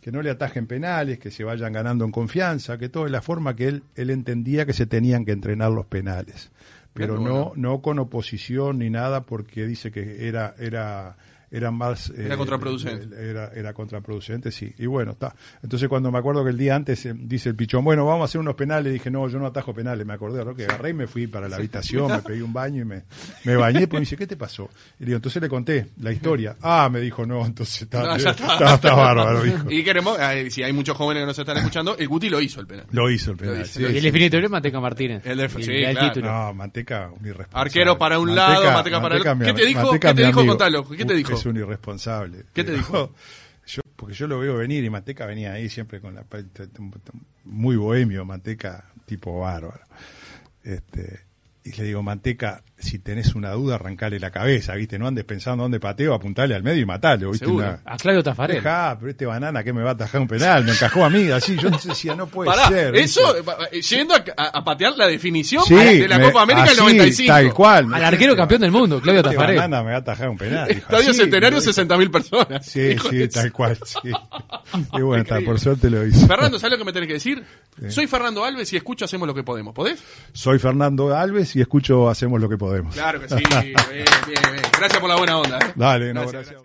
Que no le atajen penales, que se vayan ganando en confianza, que todo es la forma que él, él entendía que se tenían que entrenar los penales. Pero no, no con oposición ni nada, porque dice que era, era, eran más... Era contraproducente. eh, Era, era contraproducente, sí. Y bueno, está. Entonces cuando me acuerdo que el día antes eh, dice el pichón, bueno, vamos a hacer unos penales, dije, no, yo no atajo penales, me acordé, ¿no? que agarré y me fui para la habitación, me pedí un baño y me, me bañé, pues me dice, ¿qué te pasó? Y le digo, entonces le conté la historia. Ah, me dijo, no, entonces está, No, ya está. está, está bárbaro, dijo. Y queremos, eh, si hay muchos jóvenes que nos están escuchando, el Guti lo hizo el penal. Lo hizo el penal. hizo, sí, el sí. definitorio es Manteca Martínez. El sí, claro. título. No, Manteca, un irresponsable. Arquero para un lado, Manteca para el otro. ¿Qué te dijo? ¿Qué te dijo? Contalo. ¿Qué te dijo? Es un irresponsable. ¿Qué te dijo? Yo, porque yo lo veo venir y Manteca venía ahí siempre con la pa- muy bohemio, Manteca tipo bárbaro. Este, y le digo, Manteca, si tenés una duda, arrancale la cabeza, ¿viste? No andes pensando dónde pateo, apuntale al medio y matalo, ¿viste? Una- A Claudio Tafarel. Dejá, pero este banana que me va a atajar un penal, me encajó a mí, así, yo decía, no puede Pará, ser. eso, ¿viste? eh, yendo a, patear la definición Sí, de la me- Copa América del así, 95. Tal cual. Al arquero campeón del mundo, Claudio Este Tafarel. banana me va a atajar un penal. dijo, Estadio así, Centenario, me dijo. 60.000 personas. Sí, sí, tal cual, sí. Y bueno, está, por suerte lo hizo. Fernando, ¿sabes lo que me tenés que decir? Soy Fernando Alves y escucho Hacemos lo que podemos. ¿Podés? Soy Fernando Alves y escucho Hacemos lo que podemos. Claro que sí. bien, bien, bien. Gracias por la buena onda. ¿eh? Dale, no, Gracias, gracias. gracias.